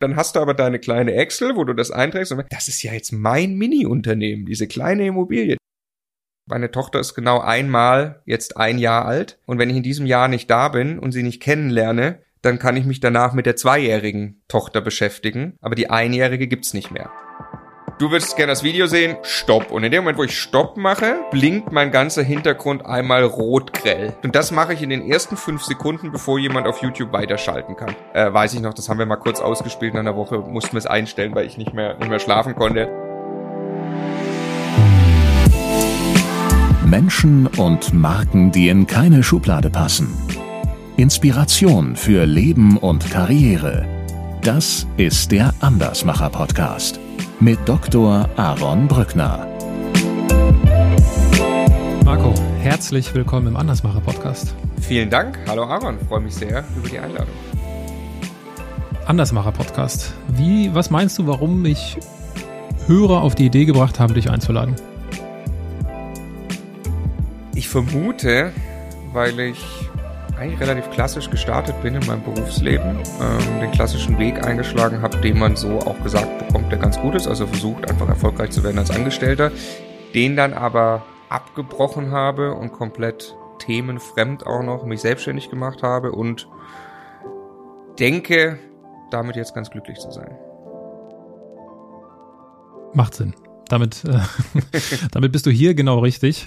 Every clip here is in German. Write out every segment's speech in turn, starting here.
Dann hast du aber deine kleine Excel, wo du das einträgst und das ist ja jetzt mein Mini-Unternehmen, diese kleine Immobilie. Meine Tochter ist genau einmal jetzt ein Jahr alt und wenn ich in diesem Jahr nicht da bin und sie nicht kennenlerne, dann kann ich mich danach mit der zweijährigen Tochter beschäftigen, aber die einjährige gibt's nicht mehr. Du würdest gerne das Video sehen, stopp. Und in dem Moment, wo ich stopp mache, blinkt mein ganzer Hintergrund einmal rot grell. Und das mache ich in den ersten fünf Sekunden, bevor jemand auf YouTube weiterschalten kann. Äh, weiß ich noch, das haben wir mal kurz ausgespielt in einer Woche, mussten wir es einstellen, weil ich nicht mehr, nicht mehr schlafen konnte. Menschen und Marken, die in keine Schublade passen. Inspiration für Leben und Karriere. Das ist der Andersmacher Podcast mit Dr. Aaron Brückner. Marco, herzlich willkommen im Andersmacher Podcast. Vielen Dank. Hallo Aaron, freue mich sehr über die Einladung. Andersmacher Podcast. Wie, was meinst du, warum mich Hörer auf die Idee gebracht haben, dich einzuladen? Ich vermute, weil ich eigentlich relativ klassisch gestartet bin in meinem Berufsleben, ähm, den klassischen Weg eingeschlagen habe, den man so auch gesagt bekommt, der ganz gut ist, also versucht einfach erfolgreich zu werden als Angestellter, den dann aber abgebrochen habe und komplett themenfremd auch noch mich selbstständig gemacht habe und denke, damit jetzt ganz glücklich zu sein. Macht Sinn. Damit, äh, damit bist du hier genau richtig.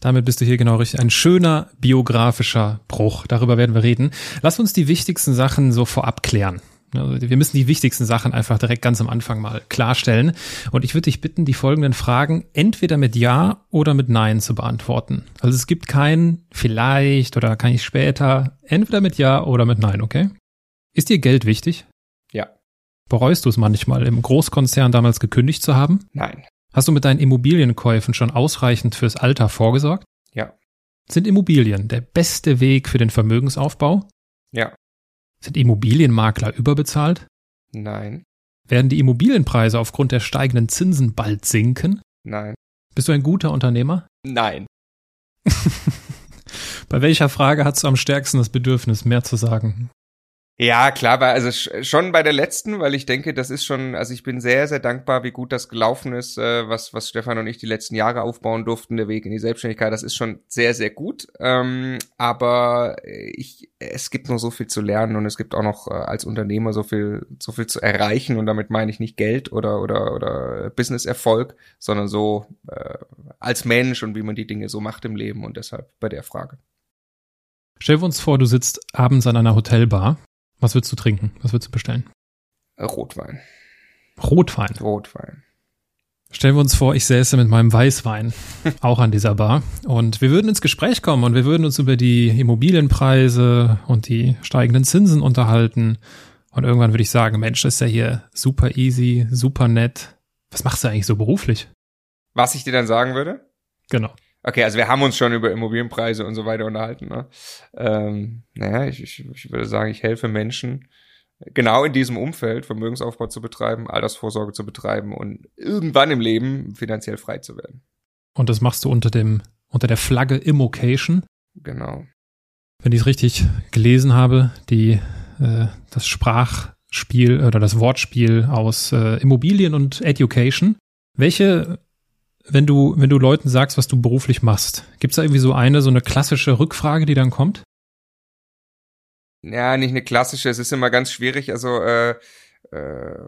Damit bist du hier genau richtig. Ein schöner biografischer Bruch. Darüber werden wir reden. Lass uns die wichtigsten Sachen so vorab klären. Wir müssen die wichtigsten Sachen einfach direkt ganz am Anfang mal klarstellen. Und ich würde dich bitten, die folgenden Fragen entweder mit Ja oder mit Nein zu beantworten. Also es gibt kein vielleicht oder kann ich später. Entweder mit Ja oder mit Nein, okay? Ist dir Geld wichtig? Ja. Bereust du es manchmal, im Großkonzern damals gekündigt zu haben? Nein. Hast du mit deinen Immobilienkäufen schon ausreichend fürs Alter vorgesorgt? Ja. Sind Immobilien der beste Weg für den Vermögensaufbau? Ja. Sind Immobilienmakler überbezahlt? Nein. Werden die Immobilienpreise aufgrund der steigenden Zinsen bald sinken? Nein. Bist du ein guter Unternehmer? Nein. Bei welcher Frage hast du am stärksten das Bedürfnis, mehr zu sagen? Ja, klar, weil also schon bei der letzten, weil ich denke, das ist schon, also ich bin sehr, sehr dankbar, wie gut das gelaufen ist, äh, was, was Stefan und ich die letzten Jahre aufbauen durften, der Weg in die Selbstständigkeit, das ist schon sehr, sehr gut. Ähm, aber ich, es gibt noch so viel zu lernen und es gibt auch noch äh, als Unternehmer so viel, so viel zu erreichen und damit meine ich nicht Geld oder, oder, oder Business-Erfolg, sondern so äh, als Mensch und wie man die Dinge so macht im Leben und deshalb bei der Frage. Stell uns vor, du sitzt abends an einer Hotelbar was würdest du trinken? Was würdest du bestellen? Rotwein. Rotwein. Rotwein. Stellen wir uns vor, ich säße mit meinem Weißwein auch an dieser Bar und wir würden ins Gespräch kommen und wir würden uns über die Immobilienpreise und die steigenden Zinsen unterhalten. Und irgendwann würde ich sagen, Mensch, das ist ja hier super easy, super nett. Was machst du eigentlich so beruflich? Was ich dir dann sagen würde? Genau. Okay, also wir haben uns schon über Immobilienpreise und so weiter unterhalten. Ne? Ähm, naja, ich, ich, ich würde sagen, ich helfe Menschen genau in diesem Umfeld Vermögensaufbau zu betreiben, Altersvorsorge zu betreiben und irgendwann im Leben finanziell frei zu werden. Und das machst du unter dem unter der Flagge Immocation. Genau. Wenn ich es richtig gelesen habe, die äh, das Sprachspiel oder das Wortspiel aus äh, Immobilien und Education. Welche wenn du, wenn du Leuten sagst, was du beruflich machst, gibt's da irgendwie so eine, so eine klassische Rückfrage, die dann kommt? Ja, nicht eine klassische, es ist immer ganz schwierig. Also äh, äh,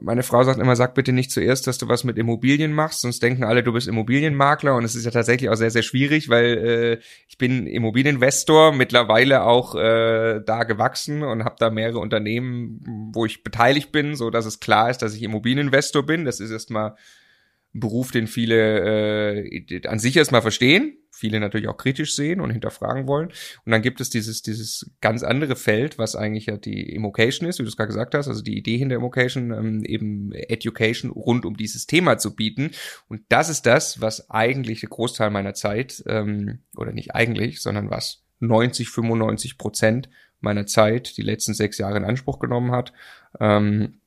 meine Frau sagt immer, sag bitte nicht zuerst, dass du was mit Immobilien machst, sonst denken alle, du bist Immobilienmakler und es ist ja tatsächlich auch sehr, sehr schwierig, weil äh, ich bin Immobilieninvestor, mittlerweile auch äh, da gewachsen und habe da mehrere Unternehmen, wo ich beteiligt bin, so dass es klar ist, dass ich Immobilieninvestor bin. Das ist erstmal Beruf, den viele äh, an sich erstmal verstehen, viele natürlich auch kritisch sehen und hinterfragen wollen. Und dann gibt es dieses, dieses ganz andere Feld, was eigentlich ja die Immocation ist, wie du es gerade gesagt hast, also die Idee hinter Immocation, ähm, eben Education rund um dieses Thema zu bieten. Und das ist das, was eigentlich der Großteil meiner Zeit, ähm, oder nicht eigentlich, sondern was 90, 95 Prozent meiner Zeit die letzten sechs Jahre in Anspruch genommen hat. Ähm,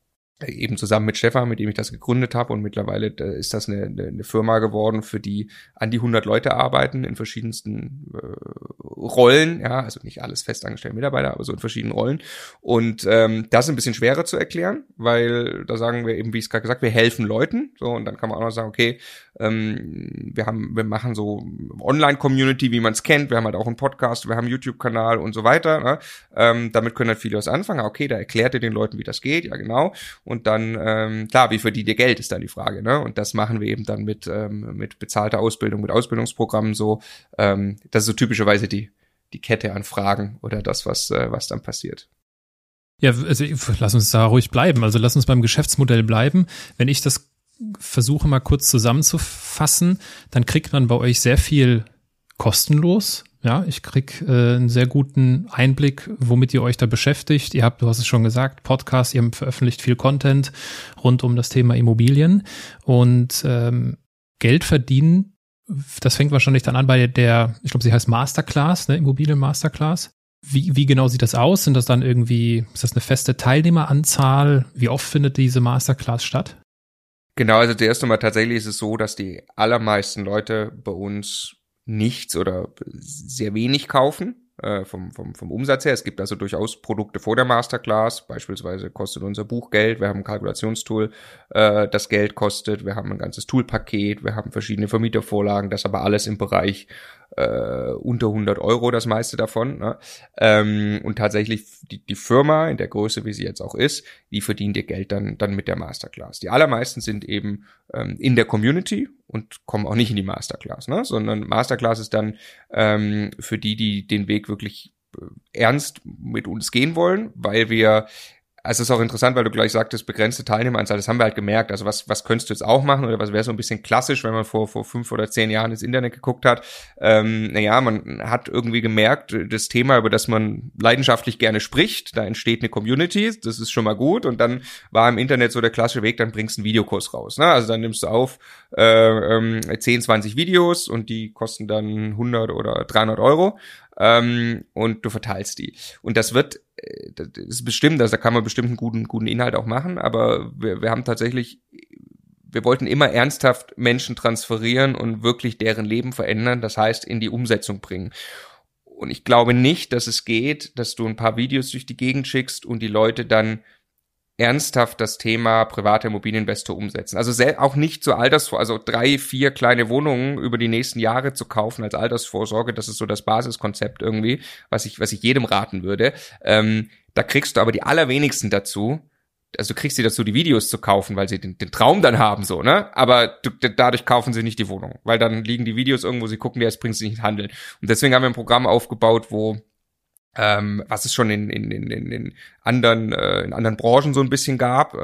eben zusammen mit Stefan, mit dem ich das gegründet habe und mittlerweile äh, ist das eine, eine, Firma geworden, für die an die 100 Leute arbeiten in verschiedensten äh, Rollen, ja, also nicht alles festangestellte Mitarbeiter, aber so in verschiedenen Rollen. Und ähm, das ist ein bisschen schwerer zu erklären, weil da sagen wir eben, wie ich es gerade gesagt, wir helfen Leuten, so und dann kann man auch noch sagen, okay, ähm, wir haben, wir machen so Online-Community, wie man es kennt, wir haben halt auch einen Podcast, wir haben einen YouTube-Kanal und so weiter, ne? ähm, damit können halt viele was anfangen, okay, da erklärt ihr den Leuten, wie das geht, ja genau und dann, ähm, klar, wie verdient ihr Geld, ist dann die Frage, ne? Und das machen wir eben dann mit, ähm, mit bezahlter Ausbildung, mit Ausbildungsprogrammen so. Ähm, das ist so typischerweise die, die Kette an Fragen oder das, was, äh, was dann passiert. Ja, also lass uns da ruhig bleiben. Also lass uns beim Geschäftsmodell bleiben. Wenn ich das versuche mal kurz zusammenzufassen, dann kriegt man bei euch sehr viel kostenlos ja, ich krieg äh, einen sehr guten Einblick, womit ihr euch da beschäftigt. Ihr habt, du hast es schon gesagt, Podcast, ihr veröffentlicht viel Content rund um das Thema Immobilien und ähm, Geld verdienen. Das fängt wahrscheinlich dann an bei der, ich glaube, sie heißt Masterclass, ne, Immobilien Masterclass. Wie, wie genau sieht das aus? Sind das dann irgendwie, ist das eine feste Teilnehmeranzahl? Wie oft findet diese Masterclass statt? Genau, also zuerst einmal tatsächlich ist es so, dass die allermeisten Leute bei uns nichts oder sehr wenig kaufen äh, vom, vom, vom Umsatz her. Es gibt also durchaus Produkte vor der Masterclass. Beispielsweise kostet unser Buch Geld. Wir haben ein Kalkulationstool, äh, das Geld kostet. Wir haben ein ganzes Toolpaket. Wir haben verschiedene Vermietervorlagen. Das aber alles im Bereich äh, unter 100 Euro das meiste davon. Ne? Ähm, und tatsächlich die, die Firma in der Größe, wie sie jetzt auch ist, die verdient ihr Geld dann, dann mit der Masterclass. Die allermeisten sind eben ähm, in der Community und kommen auch nicht in die Masterclass, ne? sondern Masterclass ist dann ähm, für die, die den Weg wirklich äh, ernst mit uns gehen wollen, weil wir also es ist auch interessant, weil du gleich sagtest, begrenzte Teilnehmeranzahl, das haben wir halt gemerkt. Also was, was könntest du jetzt auch machen oder was wäre so ein bisschen klassisch, wenn man vor, vor fünf oder zehn Jahren ins Internet geguckt hat? Ähm, naja, man hat irgendwie gemerkt, das Thema, über das man leidenschaftlich gerne spricht, da entsteht eine Community, das ist schon mal gut. Und dann war im Internet so der klassische Weg, dann bringst du einen Videokurs raus. Ne? Also dann nimmst du auf äh, ähm, 10, 20 Videos und die kosten dann 100 oder 300 Euro ähm, und du verteilst die. Und das wird, das ist bestimmt, also da kann man bestimmt einen guten, guten Inhalt auch machen, aber wir, wir haben tatsächlich wir wollten immer ernsthaft Menschen transferieren und wirklich deren Leben verändern, das heißt in die Umsetzung bringen. Und ich glaube nicht, dass es geht, dass du ein paar Videos durch die Gegend schickst und die Leute dann ernsthaft das Thema private Immobilieninvestor umsetzen. Also auch nicht zur Altersvorsorge, also drei, vier kleine Wohnungen über die nächsten Jahre zu kaufen als Altersvorsorge, das ist so das Basiskonzept irgendwie, was ich, was ich jedem raten würde. Ähm, da kriegst du aber die allerwenigsten dazu, also du kriegst sie dazu, die Videos zu kaufen, weil sie den, den Traum dann haben, so, ne? Aber du, dadurch kaufen sie nicht die Wohnung, weil dann liegen die Videos irgendwo, sie gucken, dir, es bringt sie nicht handeln. Und deswegen haben wir ein Programm aufgebaut, wo ähm, was es schon in, in, in, in anderen äh, in anderen Branchen so ein bisschen gab, äh,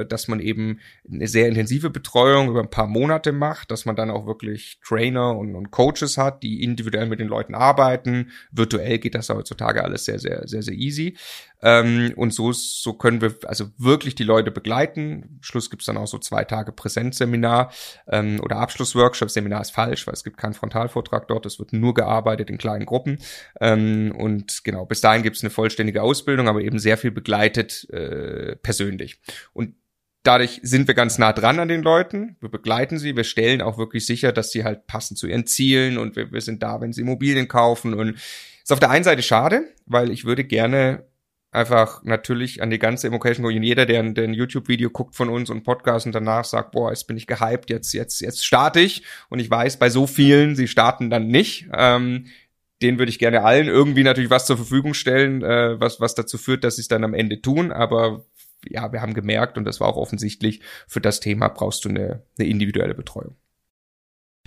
äh, dass man eben eine sehr intensive Betreuung über ein paar Monate macht, dass man dann auch wirklich Trainer und, und Coaches hat, die individuell mit den Leuten arbeiten. Virtuell geht das heutzutage alles sehr sehr sehr sehr easy. Ähm, und so, so können wir also wirklich die Leute begleiten. Schluss gibt's dann auch so zwei Tage Präsenzseminar ähm, oder Abschlussworkshop. Seminar ist falsch, weil es gibt keinen Frontalvortrag dort. Es wird nur gearbeitet in kleinen Gruppen. Ähm, und genau, bis dahin gibt's eine vollständige Ausbildung, aber eben sehr viel begleitet äh, persönlich. Und dadurch sind wir ganz nah dran an den Leuten. Wir begleiten sie, wir stellen auch wirklich sicher, dass sie halt passen zu ihren Zielen und wir, wir sind da, wenn sie Immobilien kaufen und ist auf der einen Seite schade, weil ich würde gerne einfach natürlich an die ganze Immocation Community. Jeder, der ein, YouTube-Video guckt von uns und Podcast und danach sagt, boah, jetzt bin ich gehypt, jetzt, jetzt, jetzt starte ich. Und ich weiß, bei so vielen, sie starten dann nicht. Ähm, den würde ich gerne allen irgendwie natürlich was zur Verfügung stellen, äh, was, was dazu führt, dass sie es dann am Ende tun. Aber ja, wir haben gemerkt, und das war auch offensichtlich, für das Thema brauchst du eine, eine individuelle Betreuung.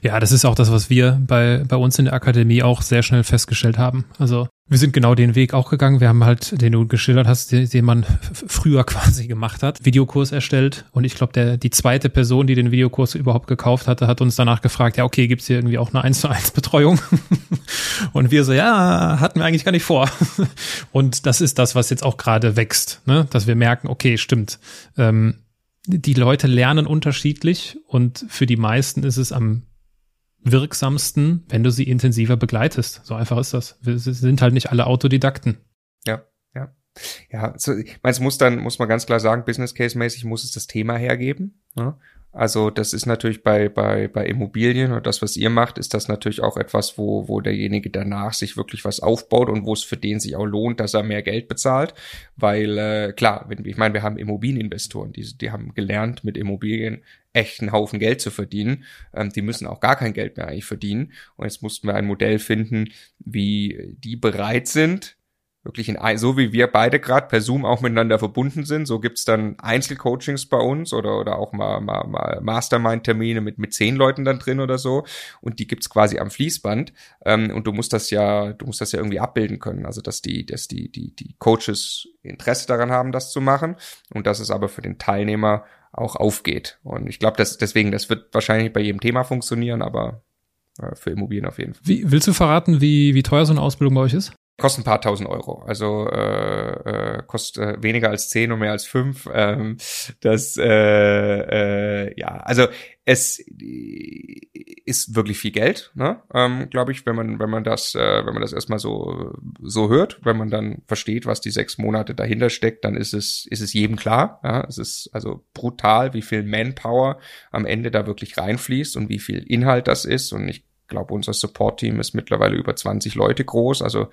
Ja, das ist auch das, was wir bei, bei uns in der Akademie auch sehr schnell festgestellt haben. Also wir sind genau den Weg auch gegangen. Wir haben halt, den du geschildert hast, den, den man früher quasi gemacht hat, Videokurs erstellt. Und ich glaube, der die zweite Person, die den Videokurs überhaupt gekauft hatte, hat uns danach gefragt, ja, okay, gibt's hier irgendwie auch eine 1 zu 1 Betreuung? Und wir so, ja, hatten wir eigentlich gar nicht vor. Und das ist das, was jetzt auch gerade wächst, ne? dass wir merken, okay, stimmt. Ähm, die Leute lernen unterschiedlich und für die meisten ist es am wirksamsten, wenn du sie intensiver begleitest. So einfach ist das. Wir sind halt nicht alle Autodidakten. Ja, ja. Ja, so, ich meine, es muss dann, muss man ganz klar sagen, Business Case mäßig muss es das Thema hergeben. Ne? Also das ist natürlich bei, bei, bei Immobilien und das, was ihr macht, ist das natürlich auch etwas, wo, wo derjenige danach sich wirklich was aufbaut und wo es für den sich auch lohnt, dass er mehr Geld bezahlt. Weil äh, klar, wenn, ich meine, wir haben Immobilieninvestoren, die, die haben gelernt, mit Immobilien echt einen Haufen Geld zu verdienen. Ähm, die müssen auch gar kein Geld mehr eigentlich verdienen. Und jetzt mussten wir ein Modell finden, wie die bereit sind, wirklich in so wie wir beide gerade per Zoom auch miteinander verbunden sind, so gibt's dann Einzelcoachings bei uns oder oder auch mal, mal, mal Mastermind-Termine mit mit zehn Leuten dann drin oder so. Und die gibt's quasi am Fließband. Ähm, und du musst das ja du musst das ja irgendwie abbilden können, also dass die dass die die die Coaches Interesse daran haben, das zu machen. Und dass es aber für den Teilnehmer auch aufgeht. Und ich glaube, dass deswegen das wird wahrscheinlich bei jedem Thema funktionieren, aber äh, für Immobilien auf jeden Fall. Wie, willst du verraten, wie, wie teuer so eine Ausbildung bei euch ist? Kostet ein paar tausend Euro. Also äh, äh, kostet äh, weniger als zehn und mehr als fünf. Ähm, das äh, äh, ja, also es ist wirklich viel Geld, ne? ähm, glaube ich, wenn man wenn man das äh, wenn man das erstmal so so hört, wenn man dann versteht, was die sechs Monate dahinter steckt, dann ist es ist es jedem klar. Ja? Es ist also brutal, wie viel Manpower am Ende da wirklich reinfließt und wie viel Inhalt das ist. Und ich glaube, unser Support-Team ist mittlerweile über 20 Leute groß. Also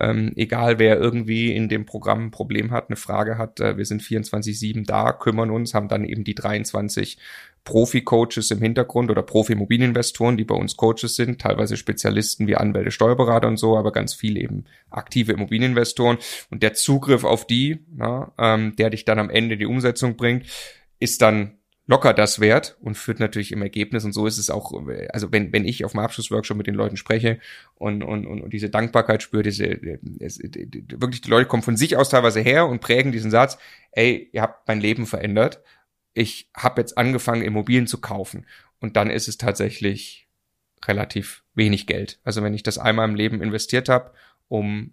ähm, egal, wer irgendwie in dem Programm ein Problem hat, eine Frage hat, äh, wir sind 24-7 da, kümmern uns, haben dann eben die 23 Profi-Coaches im Hintergrund oder Profi-Immobilieninvestoren, die bei uns Coaches sind, teilweise Spezialisten wie Anwälte, Steuerberater und so, aber ganz viel eben aktive Immobilieninvestoren. Und der Zugriff auf die, na, ähm, der dich dann am Ende die Umsetzung bringt, ist dann locker das wert und führt natürlich im Ergebnis. Und so ist es auch, also wenn, wenn ich auf dem Abschlussworkshop mit den Leuten spreche und, und, und, diese Dankbarkeit spüre, diese, es, wirklich die Leute kommen von sich aus teilweise her und prägen diesen Satz, ey, ihr habt mein Leben verändert, ich habe jetzt angefangen, Immobilien zu kaufen. Und dann ist es tatsächlich relativ wenig Geld. Also wenn ich das einmal im Leben investiert habe, um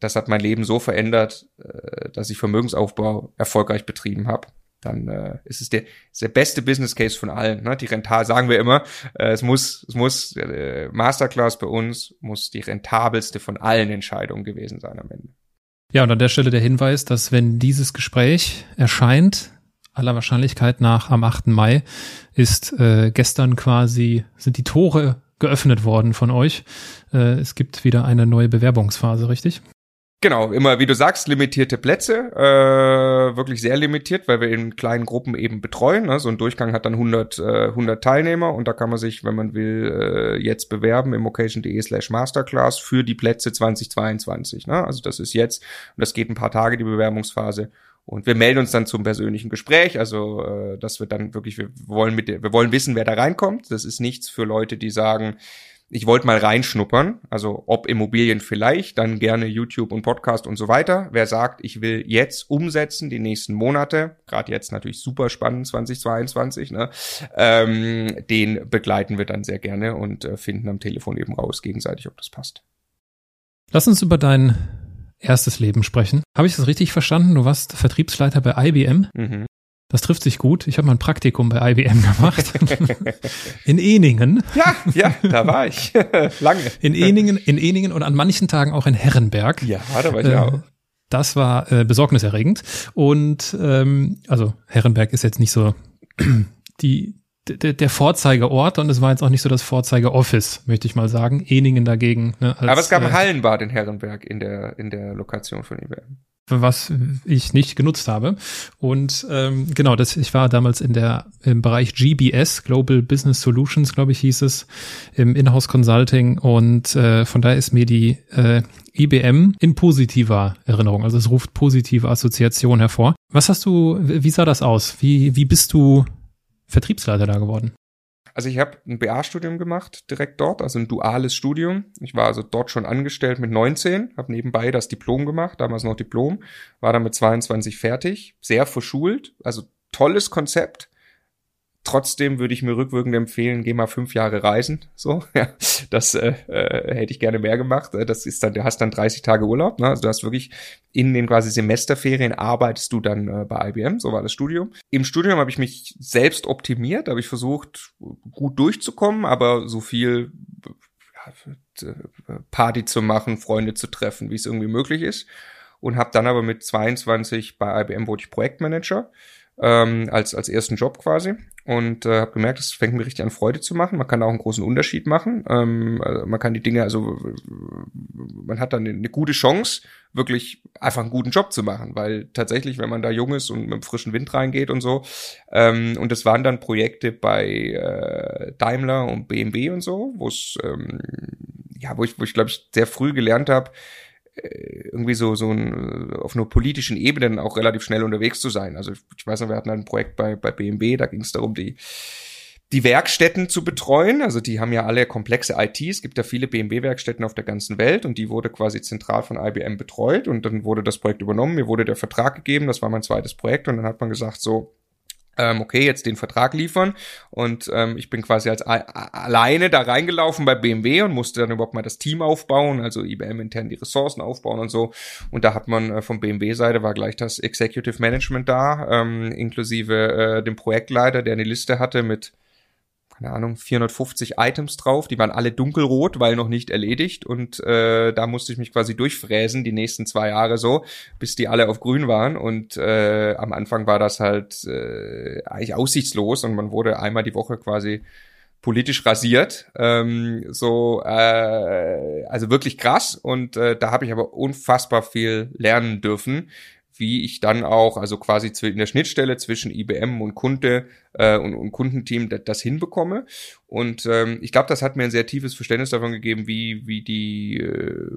das hat mein Leben so verändert, äh, dass ich Vermögensaufbau erfolgreich betrieben habe dann äh, ist es der, ist der beste Business Case von allen. Ne? Die rental sagen wir immer, äh, es muss, es muss äh, Masterclass bei uns muss die rentabelste von allen Entscheidungen gewesen sein am Ende. Ja, und an der Stelle der Hinweis, dass wenn dieses Gespräch erscheint, aller Wahrscheinlichkeit nach am 8. Mai, ist äh, gestern quasi, sind die Tore geöffnet worden von euch. Äh, es gibt wieder eine neue Bewerbungsphase, richtig? Genau, immer wie du sagst, limitierte Plätze, äh, wirklich sehr limitiert, weil wir in kleinen Gruppen eben betreuen. Ne? So ein Durchgang hat dann 100, äh, 100 Teilnehmer und da kann man sich, wenn man will, äh, jetzt bewerben im occasion.de slash masterclass für die Plätze 2022. Ne? Also das ist jetzt und das geht ein paar Tage, die Bewerbungsphase. Und wir melden uns dann zum persönlichen Gespräch, also äh, das wird dann wirklich, wir wollen mit, wir wollen wissen, wer da reinkommt. Das ist nichts für Leute, die sagen, ich wollte mal reinschnuppern, also ob Immobilien vielleicht, dann gerne YouTube und Podcast und so weiter. Wer sagt, ich will jetzt umsetzen, die nächsten Monate, gerade jetzt natürlich super spannend 2022, ne, ähm, den begleiten wir dann sehr gerne und äh, finden am Telefon eben raus gegenseitig, ob das passt. Lass uns über dein erstes Leben sprechen. Habe ich das richtig verstanden? Du warst Vertriebsleiter bei IBM. Mhm. Das trifft sich gut. Ich habe mal ein Praktikum bei IBM gemacht. in Eningen. Ja, ja, da war ich. Lange. In Eningen, in Eningen und an manchen Tagen auch in Herrenberg. Ja, da war ich äh, auch. Das war äh, besorgniserregend. Und ähm, also Herrenberg ist jetzt nicht so die, der, der Vorzeigeort und es war jetzt auch nicht so das Vorzeigeoffice, möchte ich mal sagen. Eningen dagegen. Ne, als, Aber es gab ein äh, Hallenbad in Herrenberg in der, in der Lokation von IBM was ich nicht genutzt habe. Und ähm, genau, das, ich war damals in der im Bereich GBS, Global Business Solutions, glaube ich, hieß es, im Inhouse Consulting. Und äh, von daher ist mir die äh, IBM in positiver Erinnerung. Also es ruft positive Assoziation hervor. Was hast du, wie sah das aus? Wie, wie bist du Vertriebsleiter da geworden? Also ich habe ein BA-Studium gemacht, direkt dort, also ein duales Studium. Ich war also dort schon angestellt mit 19, habe nebenbei das Diplom gemacht, damals noch Diplom, war dann mit 22 fertig, sehr verschult, also tolles Konzept, Trotzdem würde ich mir rückwirkend empfehlen, geh mal fünf Jahre reisen. So, ja, das äh, äh, hätte ich gerne mehr gemacht. Äh, das ist dann, du hast dann 30 Tage Urlaub. Ne? Also du hast wirklich in den quasi Semesterferien arbeitest du dann äh, bei IBM. So war das Studium. Im Studium habe ich mich selbst optimiert, habe ich versucht, gut durchzukommen, aber so viel ja, Party zu machen, Freunde zu treffen, wie es irgendwie möglich ist. und habe dann aber mit 22 bei IBM wurde ich Projektmanager ähm, als, als ersten Job quasi und äh, habe gemerkt, es fängt mir richtig an Freude zu machen. Man kann auch einen großen Unterschied machen. Ähm, also man kann die Dinge, also man hat dann eine gute Chance, wirklich einfach einen guten Job zu machen, weil tatsächlich, wenn man da jung ist und mit frischen Wind reingeht und so, ähm, und es waren dann Projekte bei äh, Daimler und BMW und so, wo es ähm, ja, wo ich, wo ich glaube ich sehr früh gelernt habe, irgendwie so so ein, auf einer politischen Ebene auch relativ schnell unterwegs zu sein. Also ich weiß noch, wir hatten ein Projekt bei bei BMW, da ging es darum, die die Werkstätten zu betreuen. Also die haben ja alle komplexe IT. Es gibt ja viele BMW-Werkstätten auf der ganzen Welt und die wurde quasi zentral von IBM betreut und dann wurde das Projekt übernommen. Mir wurde der Vertrag gegeben. Das war mein zweites Projekt und dann hat man gesagt so, okay, jetzt den Vertrag liefern. Und ähm, ich bin quasi als alleine da reingelaufen bei BMW und musste dann überhaupt mal das Team aufbauen, also IBM intern die Ressourcen aufbauen und so. Und da hat man äh, von BMW-Seite war gleich das Executive Management da, ähm, inklusive äh, dem Projektleiter, der eine Liste hatte mit keine Ahnung, 450 Items drauf, die waren alle dunkelrot, weil noch nicht erledigt. Und äh, da musste ich mich quasi durchfräsen die nächsten zwei Jahre so, bis die alle auf grün waren. Und äh, am Anfang war das halt äh, eigentlich aussichtslos und man wurde einmal die Woche quasi politisch rasiert, ähm, so äh, also wirklich krass. Und äh, da habe ich aber unfassbar viel lernen dürfen, wie ich dann auch, also quasi in der Schnittstelle zwischen IBM und Kunde äh, und, und Kundenteam das, das hinbekomme. Und ähm, ich glaube, das hat mir ein sehr tiefes Verständnis davon gegeben, wie, wie die äh,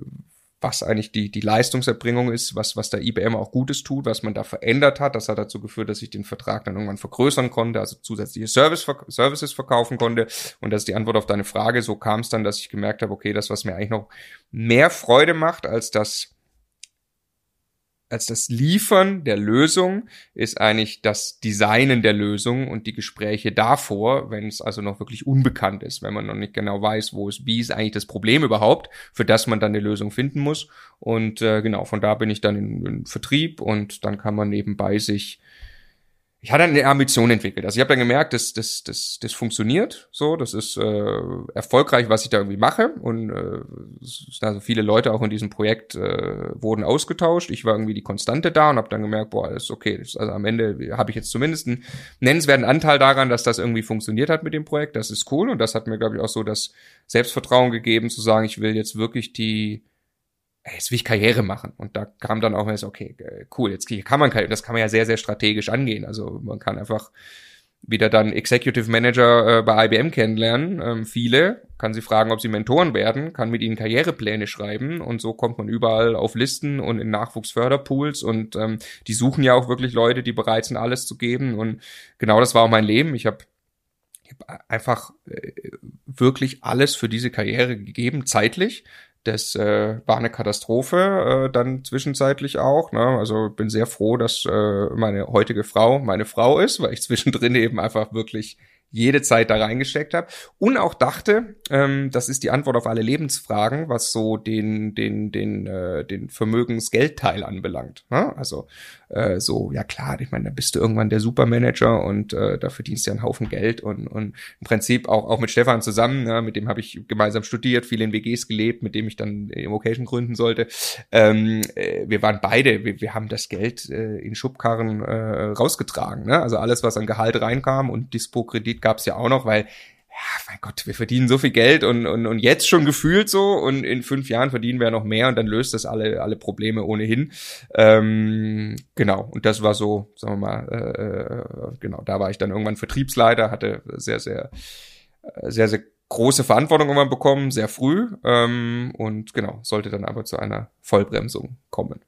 was eigentlich die, die Leistungserbringung ist, was, was der IBM auch Gutes tut, was man da verändert hat. Das hat dazu geführt, dass ich den Vertrag dann irgendwann vergrößern konnte, also zusätzliche Service, Services verkaufen konnte. Und das ist die Antwort auf deine Frage. So kam es dann, dass ich gemerkt habe, okay, das, was mir eigentlich noch mehr Freude macht, als das als das Liefern der Lösung ist eigentlich das Designen der Lösung und die Gespräche davor, wenn es also noch wirklich unbekannt ist, wenn man noch nicht genau weiß, wo ist, wie ist eigentlich das Problem überhaupt, für das man dann eine Lösung finden muss. Und äh, genau, von da bin ich dann in, in Vertrieb und dann kann man nebenbei sich ich hatte eine Ambition entwickelt. Also ich habe dann gemerkt, das, das, das, das funktioniert so, das ist äh, erfolgreich, was ich da irgendwie mache. Und äh, also viele Leute auch in diesem Projekt äh, wurden ausgetauscht. Ich war irgendwie die Konstante da und habe dann gemerkt, boah, ist okay. Das, also am Ende habe ich jetzt zumindest einen nennenswerten Anteil daran, dass das irgendwie funktioniert hat mit dem Projekt. Das ist cool und das hat mir, glaube ich, auch so das Selbstvertrauen gegeben, zu sagen, ich will jetzt wirklich die jetzt will ich Karriere machen. Und da kam dann auch so, okay, cool, jetzt kann man Karriere, das kann man ja sehr, sehr strategisch angehen. Also man kann einfach wieder dann Executive Manager äh, bei IBM kennenlernen, ähm, viele, kann sie fragen, ob sie Mentoren werden, kann mit ihnen Karrierepläne schreiben und so kommt man überall auf Listen und in Nachwuchsförderpools und ähm, die suchen ja auch wirklich Leute, die bereit sind, alles zu geben und genau das war auch mein Leben. Ich habe hab einfach äh, wirklich alles für diese Karriere gegeben, zeitlich. Das äh, war eine Katastrophe, äh, dann zwischenzeitlich auch. Ne? Also bin sehr froh, dass äh, meine heutige Frau meine Frau ist, weil ich zwischendrin eben einfach wirklich jede Zeit da reingesteckt habe und auch dachte, ähm, das ist die Antwort auf alle Lebensfragen, was so den den den äh, den Vermögensgeldteil anbelangt. Ne? Also äh, so ja klar, ich meine, da bist du irgendwann der Supermanager und äh, da verdienst du ja einen Haufen Geld und und im Prinzip auch auch mit Stefan zusammen, ne? mit dem habe ich gemeinsam studiert, viel in WGs gelebt, mit dem ich dann Immocation gründen sollte. Ähm, äh, wir waren beide, wir, wir haben das Geld äh, in Schubkarren äh, rausgetragen, ne? Also alles, was an Gehalt reinkam und Dispo-Kredit gab es ja auch noch, weil ja, mein Gott, wir verdienen so viel Geld und, und, und jetzt schon gefühlt so und in fünf Jahren verdienen wir noch mehr und dann löst das alle, alle Probleme ohnehin. Ähm, genau, und das war so, sagen wir mal, äh, genau, da war ich dann irgendwann Vertriebsleiter, hatte sehr, sehr, äh, sehr, sehr große Verantwortung irgendwann bekommen, sehr früh ähm, und genau, sollte dann aber zu einer Vollbremsung kommen.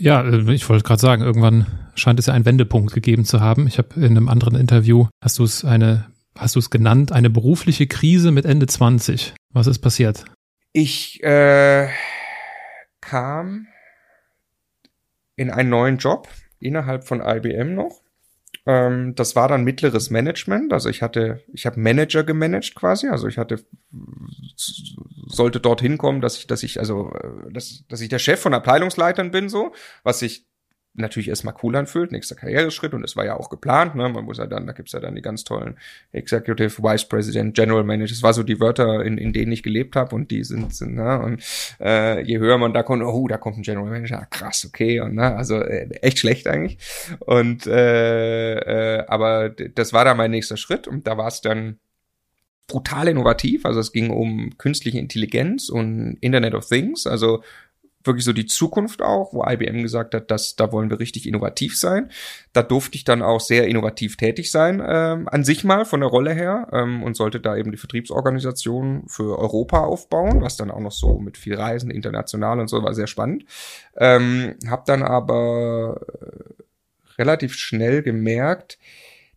Ja, äh, ich wollte gerade sagen, irgendwann scheint es ja einen Wendepunkt gegeben zu haben. Ich habe in einem anderen Interview, hast du es eine, hast du es genannt, eine berufliche Krise mit Ende 20. Was ist passiert? Ich äh, kam in einen neuen Job innerhalb von IBM noch ähm, das war dann mittleres Management. Also ich hatte, ich habe Manager gemanagt quasi. Also ich hatte, sollte dorthin kommen, dass ich, dass ich, also, dass, dass ich der Chef von Abteilungsleitern bin, so, was ich natürlich erstmal cool anfühlt, nächster Karriereschritt und das war ja auch geplant, ne? Man muss ja dann, da gibt's ja dann die ganz tollen Executive Vice President, General Manager, das war so die Wörter, in, in denen ich gelebt habe und die sind, sind ne? und äh, je höher man da kommt, oh, da kommt ein General Manager, ah, krass, okay, und ne, also äh, echt schlecht eigentlich. Und äh, äh, aber das war da mein nächster Schritt und da war es dann brutal innovativ. Also es ging um künstliche Intelligenz und Internet of Things. Also wirklich so die Zukunft auch, wo IBM gesagt hat, dass da wollen wir richtig innovativ sein. Da durfte ich dann auch sehr innovativ tätig sein, ähm, an sich mal von der Rolle her ähm, und sollte da eben die Vertriebsorganisation für Europa aufbauen, was dann auch noch so mit viel Reisen international und so war sehr spannend. Ähm, hab dann aber äh, relativ schnell gemerkt,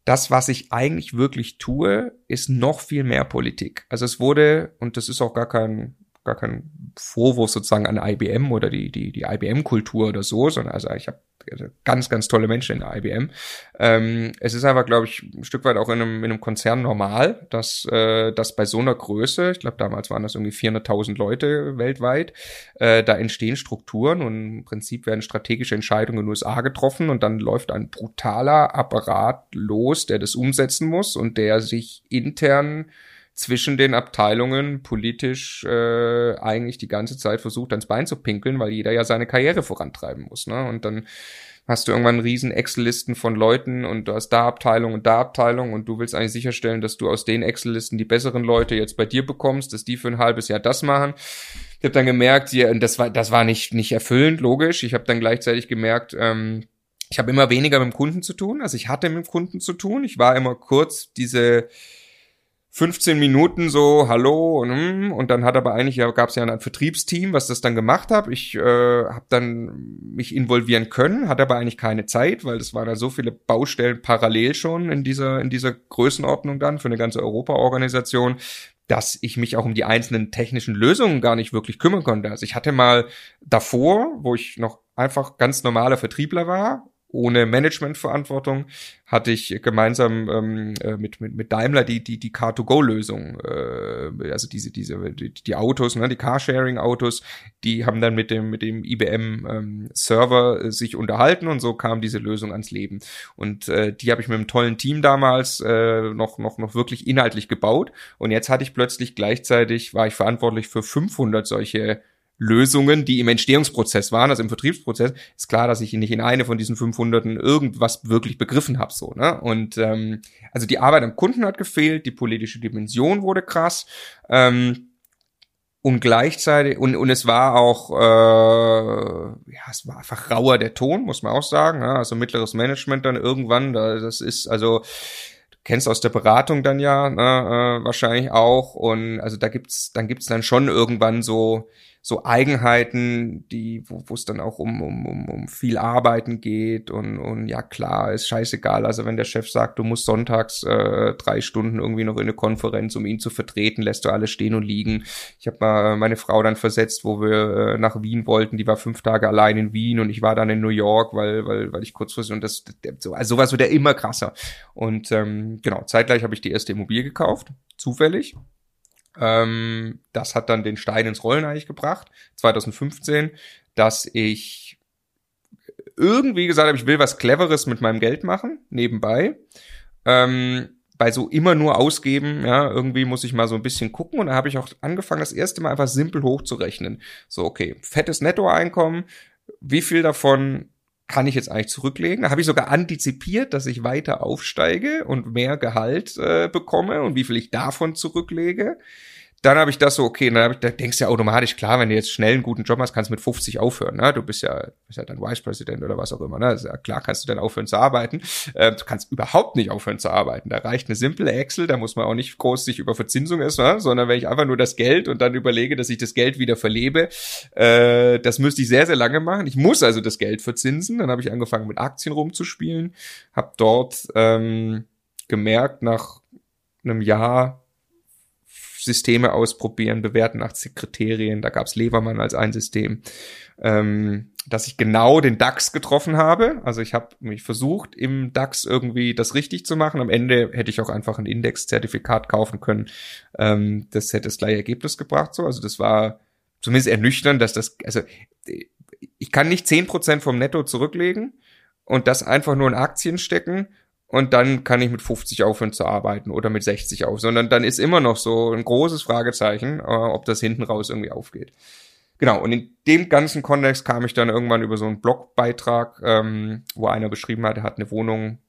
das, was ich eigentlich wirklich tue, ist noch viel mehr Politik. Also es wurde, und das ist auch gar kein gar kein Vorwurf sozusagen an IBM oder die, die, die IBM-Kultur oder so, sondern also ich habe ganz, ganz tolle Menschen in der IBM. Ähm, es ist einfach, glaube ich, ein Stück weit auch in einem, in einem Konzern normal, dass, äh, dass bei so einer Größe, ich glaube damals waren das irgendwie 400.000 Leute weltweit, äh, da entstehen Strukturen und im Prinzip werden strategische Entscheidungen in den USA getroffen und dann läuft ein brutaler Apparat los, der das umsetzen muss und der sich intern zwischen den Abteilungen politisch äh, eigentlich die ganze Zeit versucht, ans Bein zu pinkeln, weil jeder ja seine Karriere vorantreiben muss. Ne? Und dann hast du irgendwann riesen Excel-Listen von Leuten und du hast da Abteilung und da Abteilung und du willst eigentlich sicherstellen, dass du aus den Excel-Listen die besseren Leute jetzt bei dir bekommst, dass die für ein halbes Jahr das machen. Ich habe dann gemerkt, ja, das war das war nicht nicht erfüllend, logisch. Ich habe dann gleichzeitig gemerkt, ähm, ich habe immer weniger mit dem Kunden zu tun. Also ich hatte mit dem Kunden zu tun. Ich war immer kurz diese 15 Minuten so Hallo und hm, und dann hat aber eigentlich ja gab es ja ein Vertriebsteam, was das dann gemacht hat. Ich äh, habe dann mich involvieren können, hatte aber eigentlich keine Zeit, weil das waren da so viele Baustellen parallel schon in dieser in dieser Größenordnung dann für eine ganze Europa-Organisation, dass ich mich auch um die einzelnen technischen Lösungen gar nicht wirklich kümmern konnte. Also ich hatte mal davor, wo ich noch einfach ganz normaler Vertriebler war ohne Managementverantwortung hatte ich gemeinsam ähm, äh, mit, mit, mit Daimler die, die, die Car-to-Go-Lösung, äh, also diese, diese, die, die Autos, ne, die Carsharing-Autos, die haben dann mit dem, mit dem IBM-Server ähm, sich unterhalten und so kam diese Lösung ans Leben. Und äh, die habe ich mit einem tollen Team damals äh, noch, noch, noch wirklich inhaltlich gebaut. Und jetzt hatte ich plötzlich gleichzeitig, war ich verantwortlich für 500 solche Lösungen, die im Entstehungsprozess waren, also im Vertriebsprozess, ist klar, dass ich nicht in eine von diesen 500 irgendwas wirklich begriffen habe. So, ne? Und ähm, also die Arbeit am Kunden hat gefehlt, die politische Dimension wurde krass. Ähm, und gleichzeitig, und, und es war auch, äh, ja, es war einfach rauer der Ton, muss man auch sagen. Ne? Also mittleres Management dann irgendwann, da, das ist, also kennst aus der Beratung dann ja ne, äh, wahrscheinlich auch und also da gibt's dann gibt's dann schon irgendwann so so Eigenheiten, die, wo es dann auch um, um, um, um viel Arbeiten geht und, und ja klar, ist scheißegal. Also wenn der Chef sagt, du musst sonntags äh, drei Stunden irgendwie noch in eine Konferenz, um ihn zu vertreten, lässt du alles stehen und liegen. Ich habe mal meine Frau dann versetzt, wo wir äh, nach Wien wollten, die war fünf Tage allein in Wien und ich war dann in New York, weil, weil, weil ich kurzfristig und das, so, also sowas wird ja immer krasser. Und ähm, genau, zeitgleich habe ich die erste Immobilie gekauft, zufällig ähm, das hat dann den Stein ins Rollen eigentlich gebracht, 2015, dass ich irgendwie gesagt habe, ich will was Cleveres mit meinem Geld machen, nebenbei. Ähm, bei so immer nur ausgeben, ja, irgendwie muss ich mal so ein bisschen gucken und da habe ich auch angefangen, das erste Mal einfach simpel hochzurechnen. So, okay, fettes Nettoeinkommen, wie viel davon kann ich jetzt eigentlich zurücklegen. Da habe ich sogar antizipiert, dass ich weiter aufsteige und mehr Gehalt äh, bekomme und wie viel ich davon zurücklege dann habe ich das so, okay, dann ich, da denkst du ja automatisch, klar, wenn du jetzt schnell einen guten Job hast, kannst du mit 50 aufhören. Ne? Du bist ja, bist ja dann Vice President oder was auch immer. Ne? Ja klar kannst du dann aufhören zu arbeiten. Äh, du kannst überhaupt nicht aufhören zu arbeiten. Da reicht eine simple Excel, da muss man auch nicht groß sich über Verzinsung ist, ne? sondern wenn ich einfach nur das Geld und dann überlege, dass ich das Geld wieder verlebe, äh, das müsste ich sehr, sehr lange machen. Ich muss also das Geld verzinsen. Dann habe ich angefangen mit Aktien rumzuspielen, habe dort ähm, gemerkt, nach einem Jahr Systeme ausprobieren, bewerten nach Kriterien. Da gab's Levermann als ein System, ähm, dass ich genau den DAX getroffen habe. Also ich habe mich versucht, im DAX irgendwie das richtig zu machen. Am Ende hätte ich auch einfach ein Indexzertifikat kaufen können. Ähm, das hätte das gleiche Ergebnis gebracht. So, also das war zumindest ernüchternd, dass das, also ich kann nicht zehn Prozent vom Netto zurücklegen und das einfach nur in Aktien stecken und dann kann ich mit 50 aufhören zu arbeiten oder mit 60 auf, sondern dann ist immer noch so ein großes Fragezeichen, äh, ob das hinten raus irgendwie aufgeht. Genau, und in dem ganzen Kontext kam ich dann irgendwann über so einen Blogbeitrag, ähm, wo einer beschrieben hat, er hat eine Wohnung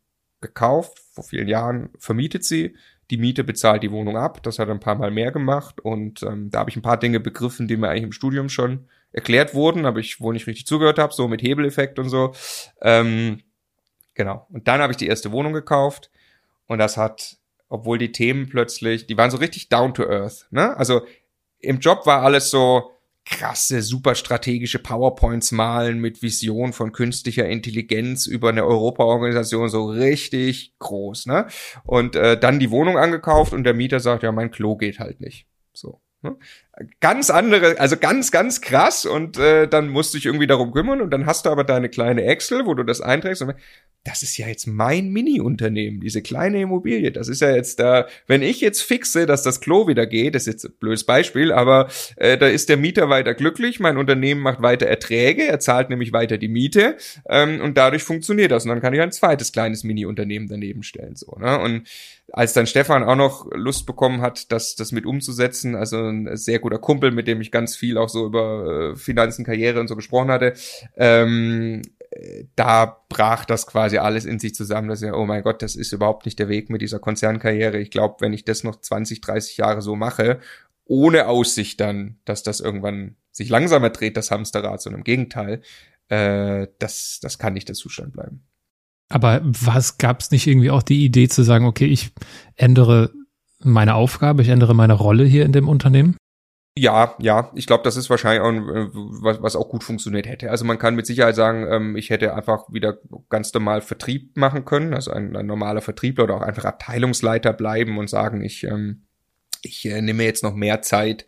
gekauft, vor vielen Jahren, vermietet sie, die Miete bezahlt die Wohnung ab, das hat er ein paar Mal mehr gemacht und ähm, da habe ich ein paar Dinge begriffen, die mir eigentlich im Studium schon erklärt wurden, aber ich wohl nicht richtig zugehört habe, so mit Hebeleffekt und so. Ähm, Genau. Und dann habe ich die erste Wohnung gekauft und das hat, obwohl die Themen plötzlich, die waren so richtig down to earth. Ne? Also im Job war alles so krasse, super strategische PowerPoints malen mit Vision von künstlicher Intelligenz über eine Europaorganisation so richtig groß. Ne? Und äh, dann die Wohnung angekauft und der Mieter sagt, ja, mein Klo geht halt nicht. So. Ganz andere, also ganz, ganz krass und äh, dann musst du dich irgendwie darum kümmern und dann hast du aber deine kleine Excel, wo du das einträgst und das ist ja jetzt mein Mini-Unternehmen, diese kleine Immobilie. Das ist ja jetzt da, wenn ich jetzt fixe, dass das Klo wieder geht, das ist jetzt ein blödes Beispiel, aber äh, da ist der Mieter weiter glücklich, mein Unternehmen macht weiter Erträge, er zahlt nämlich weiter die Miete ähm, und dadurch funktioniert das. Und dann kann ich ein zweites kleines Mini-Unternehmen daneben stellen. So, ne? Und als dann Stefan auch noch Lust bekommen hat, das, das mit umzusetzen, also ein sehr guter Kumpel, mit dem ich ganz viel auch so über äh, Finanzen, Karriere und so gesprochen hatte, ähm, da brach das quasi alles in sich zusammen, dass ja, oh mein Gott, das ist überhaupt nicht der Weg mit dieser Konzernkarriere. Ich glaube, wenn ich das noch 20, 30 Jahre so mache, ohne Aussicht dann, dass das irgendwann sich langsamer dreht, das Hamsterrad, sondern im Gegenteil, äh, das, das kann nicht der Zustand bleiben. Aber was gab es nicht irgendwie auch die Idee zu sagen, okay, ich ändere meine Aufgabe, ich ändere meine Rolle hier in dem Unternehmen? Ja, ja, ich glaube, das ist wahrscheinlich auch äh, was, was auch gut funktioniert hätte. Also man kann mit Sicherheit sagen, ähm, ich hätte einfach wieder ganz normal Vertrieb machen können, also ein, ein normaler Vertriebler oder auch einfach Abteilungsleiter bleiben und sagen, ich, ähm, ich äh, nehme jetzt noch mehr Zeit,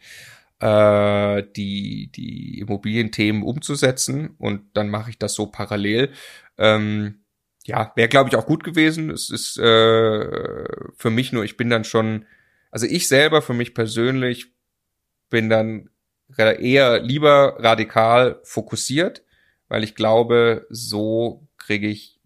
äh, die, die Immobilienthemen umzusetzen und dann mache ich das so parallel. Ähm, ja, wäre, glaube ich, auch gut gewesen. Es ist äh, für mich nur, ich bin dann schon, also ich selber für mich persönlich bin dann eher lieber radikal fokussiert, weil ich glaube, so kriege ich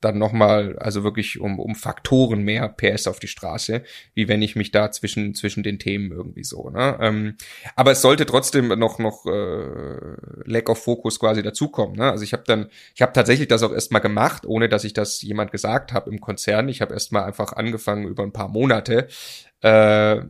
dann nochmal, also wirklich um, um Faktoren mehr PS auf die Straße, wie wenn ich mich da zwischen, zwischen den Themen irgendwie so, ne? Ähm, aber es sollte trotzdem noch, noch äh, Lack of Focus quasi dazukommen, ne? Also ich habe dann, ich habe tatsächlich das auch erstmal gemacht, ohne dass ich das jemand gesagt habe im Konzern. Ich habe erstmal einfach angefangen über ein paar Monate äh,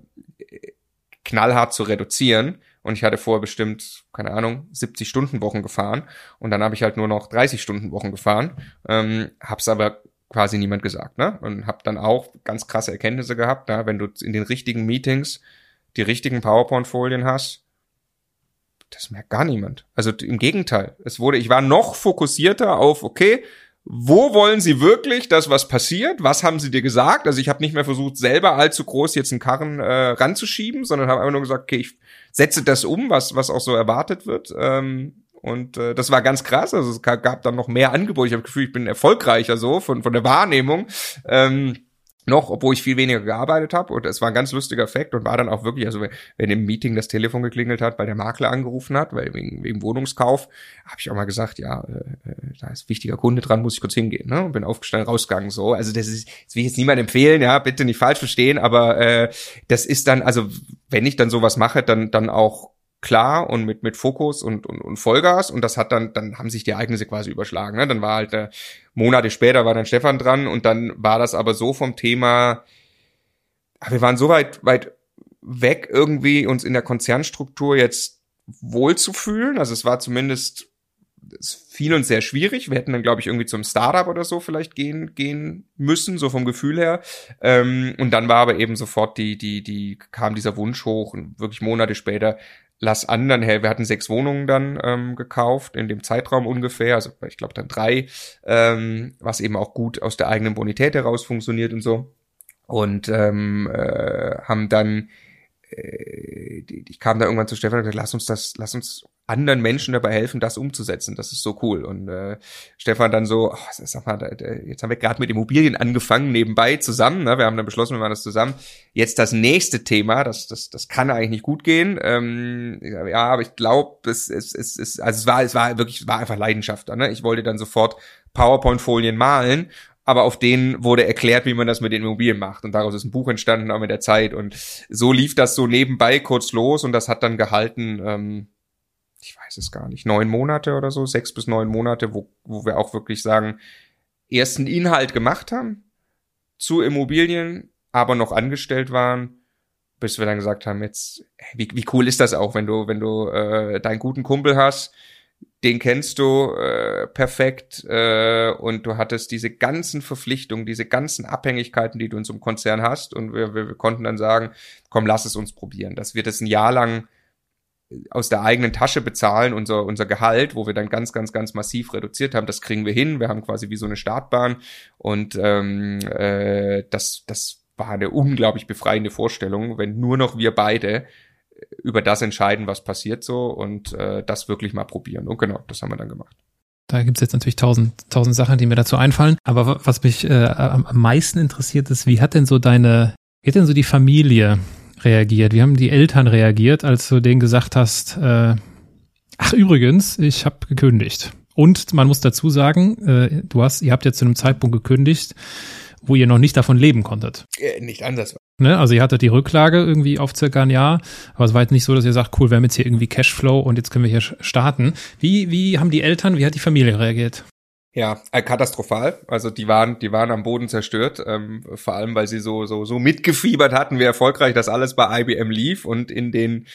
knallhart zu reduzieren. Und ich hatte vorher bestimmt, keine Ahnung, 70 Stunden Wochen gefahren. Und dann habe ich halt nur noch 30 Stunden Wochen gefahren. Ähm, hab's aber quasi niemand gesagt, ne? Und hab dann auch ganz krasse Erkenntnisse gehabt, ne? wenn du in den richtigen Meetings die richtigen PowerPoint-Folien hast, das merkt gar niemand. Also im Gegenteil. Es wurde, ich war noch fokussierter auf, okay, wo wollen sie wirklich, dass was passiert? Was haben sie dir gesagt? Also ich habe nicht mehr versucht, selber allzu groß jetzt einen Karren äh, ranzuschieben, sondern habe einfach nur gesagt, okay, ich setze das um, was, was auch so erwartet wird. Ähm, und äh, das war ganz krass. Also es gab dann noch mehr Angebote. Ich habe Gefühl, ich bin erfolgreicher so von, von der Wahrnehmung. Ähm, noch, obwohl ich viel weniger gearbeitet habe. Und es war ein ganz lustiger Effekt und war dann auch wirklich, also wenn im Meeting das Telefon geklingelt hat, weil der Makler angerufen hat, weil wegen, wegen Wohnungskauf, habe ich auch mal gesagt, ja, äh, äh, da ist wichtiger Kunde dran, muss ich kurz hingehen. Ne? Und bin aufgestanden, rausgegangen. So, also das ist, das will ich jetzt niemand empfehlen, ja, bitte nicht falsch verstehen, aber äh, das ist dann, also wenn ich dann sowas mache, dann dann auch klar und mit mit Fokus und, und und Vollgas und das hat dann dann haben sich die Ereignisse quasi überschlagen ne? dann war halt äh, Monate später war dann Stefan dran und dann war das aber so vom Thema wir waren so weit weit weg irgendwie uns in der Konzernstruktur jetzt wohlzufühlen also es war zumindest es fiel uns sehr schwierig. Wir hätten dann, glaube ich, irgendwie zum Startup oder so vielleicht gehen, gehen müssen, so vom Gefühl her. Ähm, und dann war aber eben sofort die, die, die, kam dieser Wunsch hoch und wirklich Monate später, lass anderen her. Wir hatten sechs Wohnungen dann ähm, gekauft in dem Zeitraum ungefähr, also ich glaube dann drei, ähm, was eben auch gut aus der eigenen Bonität heraus funktioniert und so. Und ähm, äh, haben dann äh, ich kam da irgendwann zu Stefan und gesagt, lass uns das, lass uns anderen Menschen dabei helfen, das umzusetzen. Das ist so cool. Und äh, Stefan dann so, oh, sag mal, jetzt haben wir gerade mit Immobilien angefangen, nebenbei zusammen. Ne? Wir haben dann beschlossen, wir machen das zusammen. Jetzt das nächste Thema, das, das, das kann eigentlich nicht gut gehen. Ähm, ja, aber ich glaube, es, es, es, es, also es war, es war wirklich, es war einfach Leidenschaft. Ne? Ich wollte dann sofort PowerPoint-Folien malen, aber auf denen wurde erklärt, wie man das mit den Immobilien macht. Und daraus ist ein Buch entstanden, auch mit der Zeit. Und so lief das so nebenbei kurz los und das hat dann gehalten, ähm, ich weiß es gar nicht, neun Monate oder so, sechs bis neun Monate, wo, wo wir auch wirklich sagen, ersten Inhalt gemacht haben zu Immobilien, aber noch angestellt waren, bis wir dann gesagt haben, jetzt, wie, wie cool ist das auch, wenn du, wenn du äh, deinen guten Kumpel hast, den kennst du äh, perfekt äh, und du hattest diese ganzen Verpflichtungen, diese ganzen Abhängigkeiten, die du in so einem Konzern hast und wir, wir, wir konnten dann sagen, komm, lass es uns probieren, dass wir das ein Jahr lang aus der eigenen Tasche bezahlen, unser, unser Gehalt, wo wir dann ganz, ganz, ganz massiv reduziert haben, das kriegen wir hin. Wir haben quasi wie so eine Startbahn und ähm, äh, das, das war eine unglaublich befreiende Vorstellung, wenn nur noch wir beide über das entscheiden, was passiert so und äh, das wirklich mal probieren. Und genau, das haben wir dann gemacht. Da gibt's jetzt natürlich tausend, tausend Sachen, die mir dazu einfallen. Aber was mich äh, am meisten interessiert ist, wie hat denn so deine, wie hat denn so die Familie reagiert? Wie haben die Eltern reagiert, als du denen gesagt hast, äh, ach übrigens, ich habe gekündigt. Und man muss dazu sagen, äh, du hast, ihr habt jetzt zu einem Zeitpunkt gekündigt, wo ihr noch nicht davon leben konntet. Äh, nicht anders. Ne? Also ihr hattet die Rücklage irgendwie auf circa ein Jahr, aber es war jetzt nicht so, dass ihr sagt, cool, wir haben jetzt hier irgendwie Cashflow und jetzt können wir hier starten. Wie, wie haben die Eltern, wie hat die Familie reagiert? Ja, äh, katastrophal. Also die waren, die waren am Boden zerstört, ähm, vor allem weil sie so so so mitgefiebert hatten, wie erfolgreich das alles bei IBM lief und in den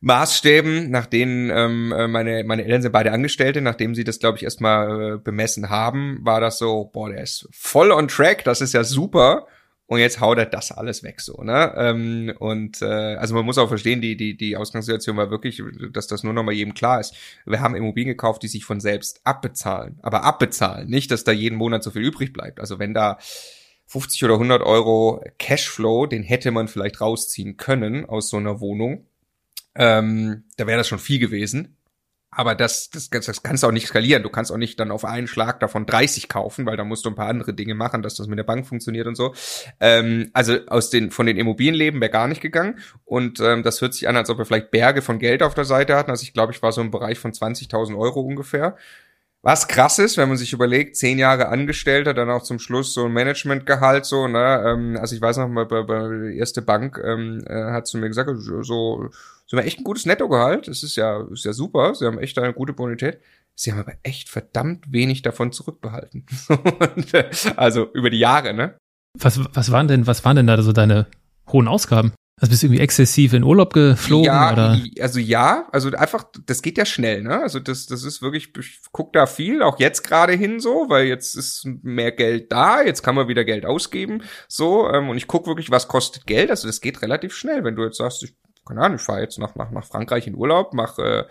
Maßstäben, nach denen ähm, äh, meine, meine Eltern sind beide Angestellte, nachdem sie das, glaube ich, erstmal äh, bemessen haben, war das so, boah, der ist voll on track, das ist ja super. Und jetzt haut er das alles weg so, ne? Ähm, und äh, also man muss auch verstehen, die, die, die Ausgangssituation war wirklich, dass das nur noch mal jedem klar ist. Wir haben Immobilien gekauft, die sich von selbst abbezahlen. Aber abbezahlen, nicht, dass da jeden Monat so viel übrig bleibt. Also wenn da 50 oder 100 Euro Cashflow, den hätte man vielleicht rausziehen können aus so einer Wohnung ähm, da wäre das schon viel gewesen. Aber das, das, das kannst du auch nicht skalieren. Du kannst auch nicht dann auf einen Schlag davon 30 kaufen, weil da musst du ein paar andere Dinge machen, dass das mit der Bank funktioniert und so. Ähm, also aus den, von den Immobilienleben wäre gar nicht gegangen. Und ähm, das hört sich an, als ob wir vielleicht Berge von Geld auf der Seite hatten. Also ich glaube, ich war so im Bereich von 20.000 Euro ungefähr. Was krass ist, wenn man sich überlegt, zehn Jahre Angestellter, dann auch zum Schluss so ein Managementgehalt so, ne? Ähm, also ich weiß noch mal, bei, bei erste Bank ähm, äh, hat zu mir gesagt, so, so haben echt ein gutes Nettogehalt. Das ist ja, ist ja super. Sie haben echt eine gute Bonität. Sie haben aber echt verdammt wenig davon zurückbehalten. Also über die Jahre, ne? Was, was waren denn, was waren denn da so deine hohen Ausgaben? Also bist du irgendwie exzessiv in Urlaub geflogen ja, oder? Also ja, also einfach, das geht ja schnell, ne? Also das, das ist wirklich, ich guck da viel, auch jetzt gerade hin so, weil jetzt ist mehr Geld da, jetzt kann man wieder Geld ausgeben, so ähm, und ich guck wirklich, was kostet Geld. Also das geht relativ schnell, wenn du jetzt sagst, ich, keine Ahnung, ich fahre jetzt nach, nach, nach Frankreich in Urlaub, mache äh,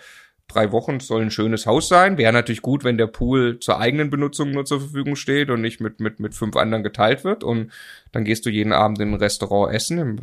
drei Wochen soll ein schönes Haus sein. Wäre natürlich gut, wenn der Pool zur eigenen Benutzung nur zur Verfügung steht und nicht mit, mit, mit fünf anderen geteilt wird. Und dann gehst du jeden Abend in ein Restaurant essen.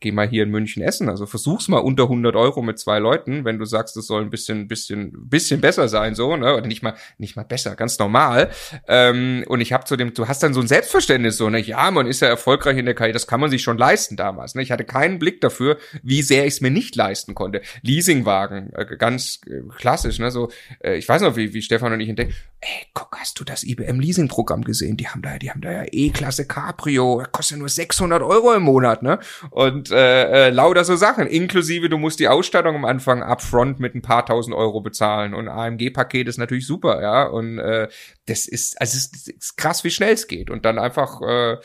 Geh mal hier in München essen. Also versuch's mal unter 100 Euro mit zwei Leuten, wenn du sagst, es soll ein bisschen, bisschen, bisschen besser sein, so, ne? Oder nicht mal, nicht mal besser, ganz normal. Ähm, und ich habe zu dem, du hast dann so ein Selbstverständnis, so, ne? Ja, man ist ja erfolgreich in der Karriere, das kann man sich schon leisten damals. Ne? Ich hatte keinen Blick dafür, wie sehr ich es mir nicht leisten konnte. Leasingwagen, äh, ganz äh, klassisch, ne? So, äh, ich weiß noch, wie, wie Stefan und ich entdecken, ey, guck, hast du das IBM Leasing Programm gesehen? Die haben da, die haben da ja E-Klasse Cabrio kostet nur 600 Euro im Monat, ne? Und äh, äh, lauter so Sachen, inklusive du musst die Ausstattung am Anfang upfront mit ein paar tausend Euro bezahlen und AMG-Paket ist natürlich super, ja? Und äh, das ist, also es ist krass, wie schnell es geht und dann einfach äh,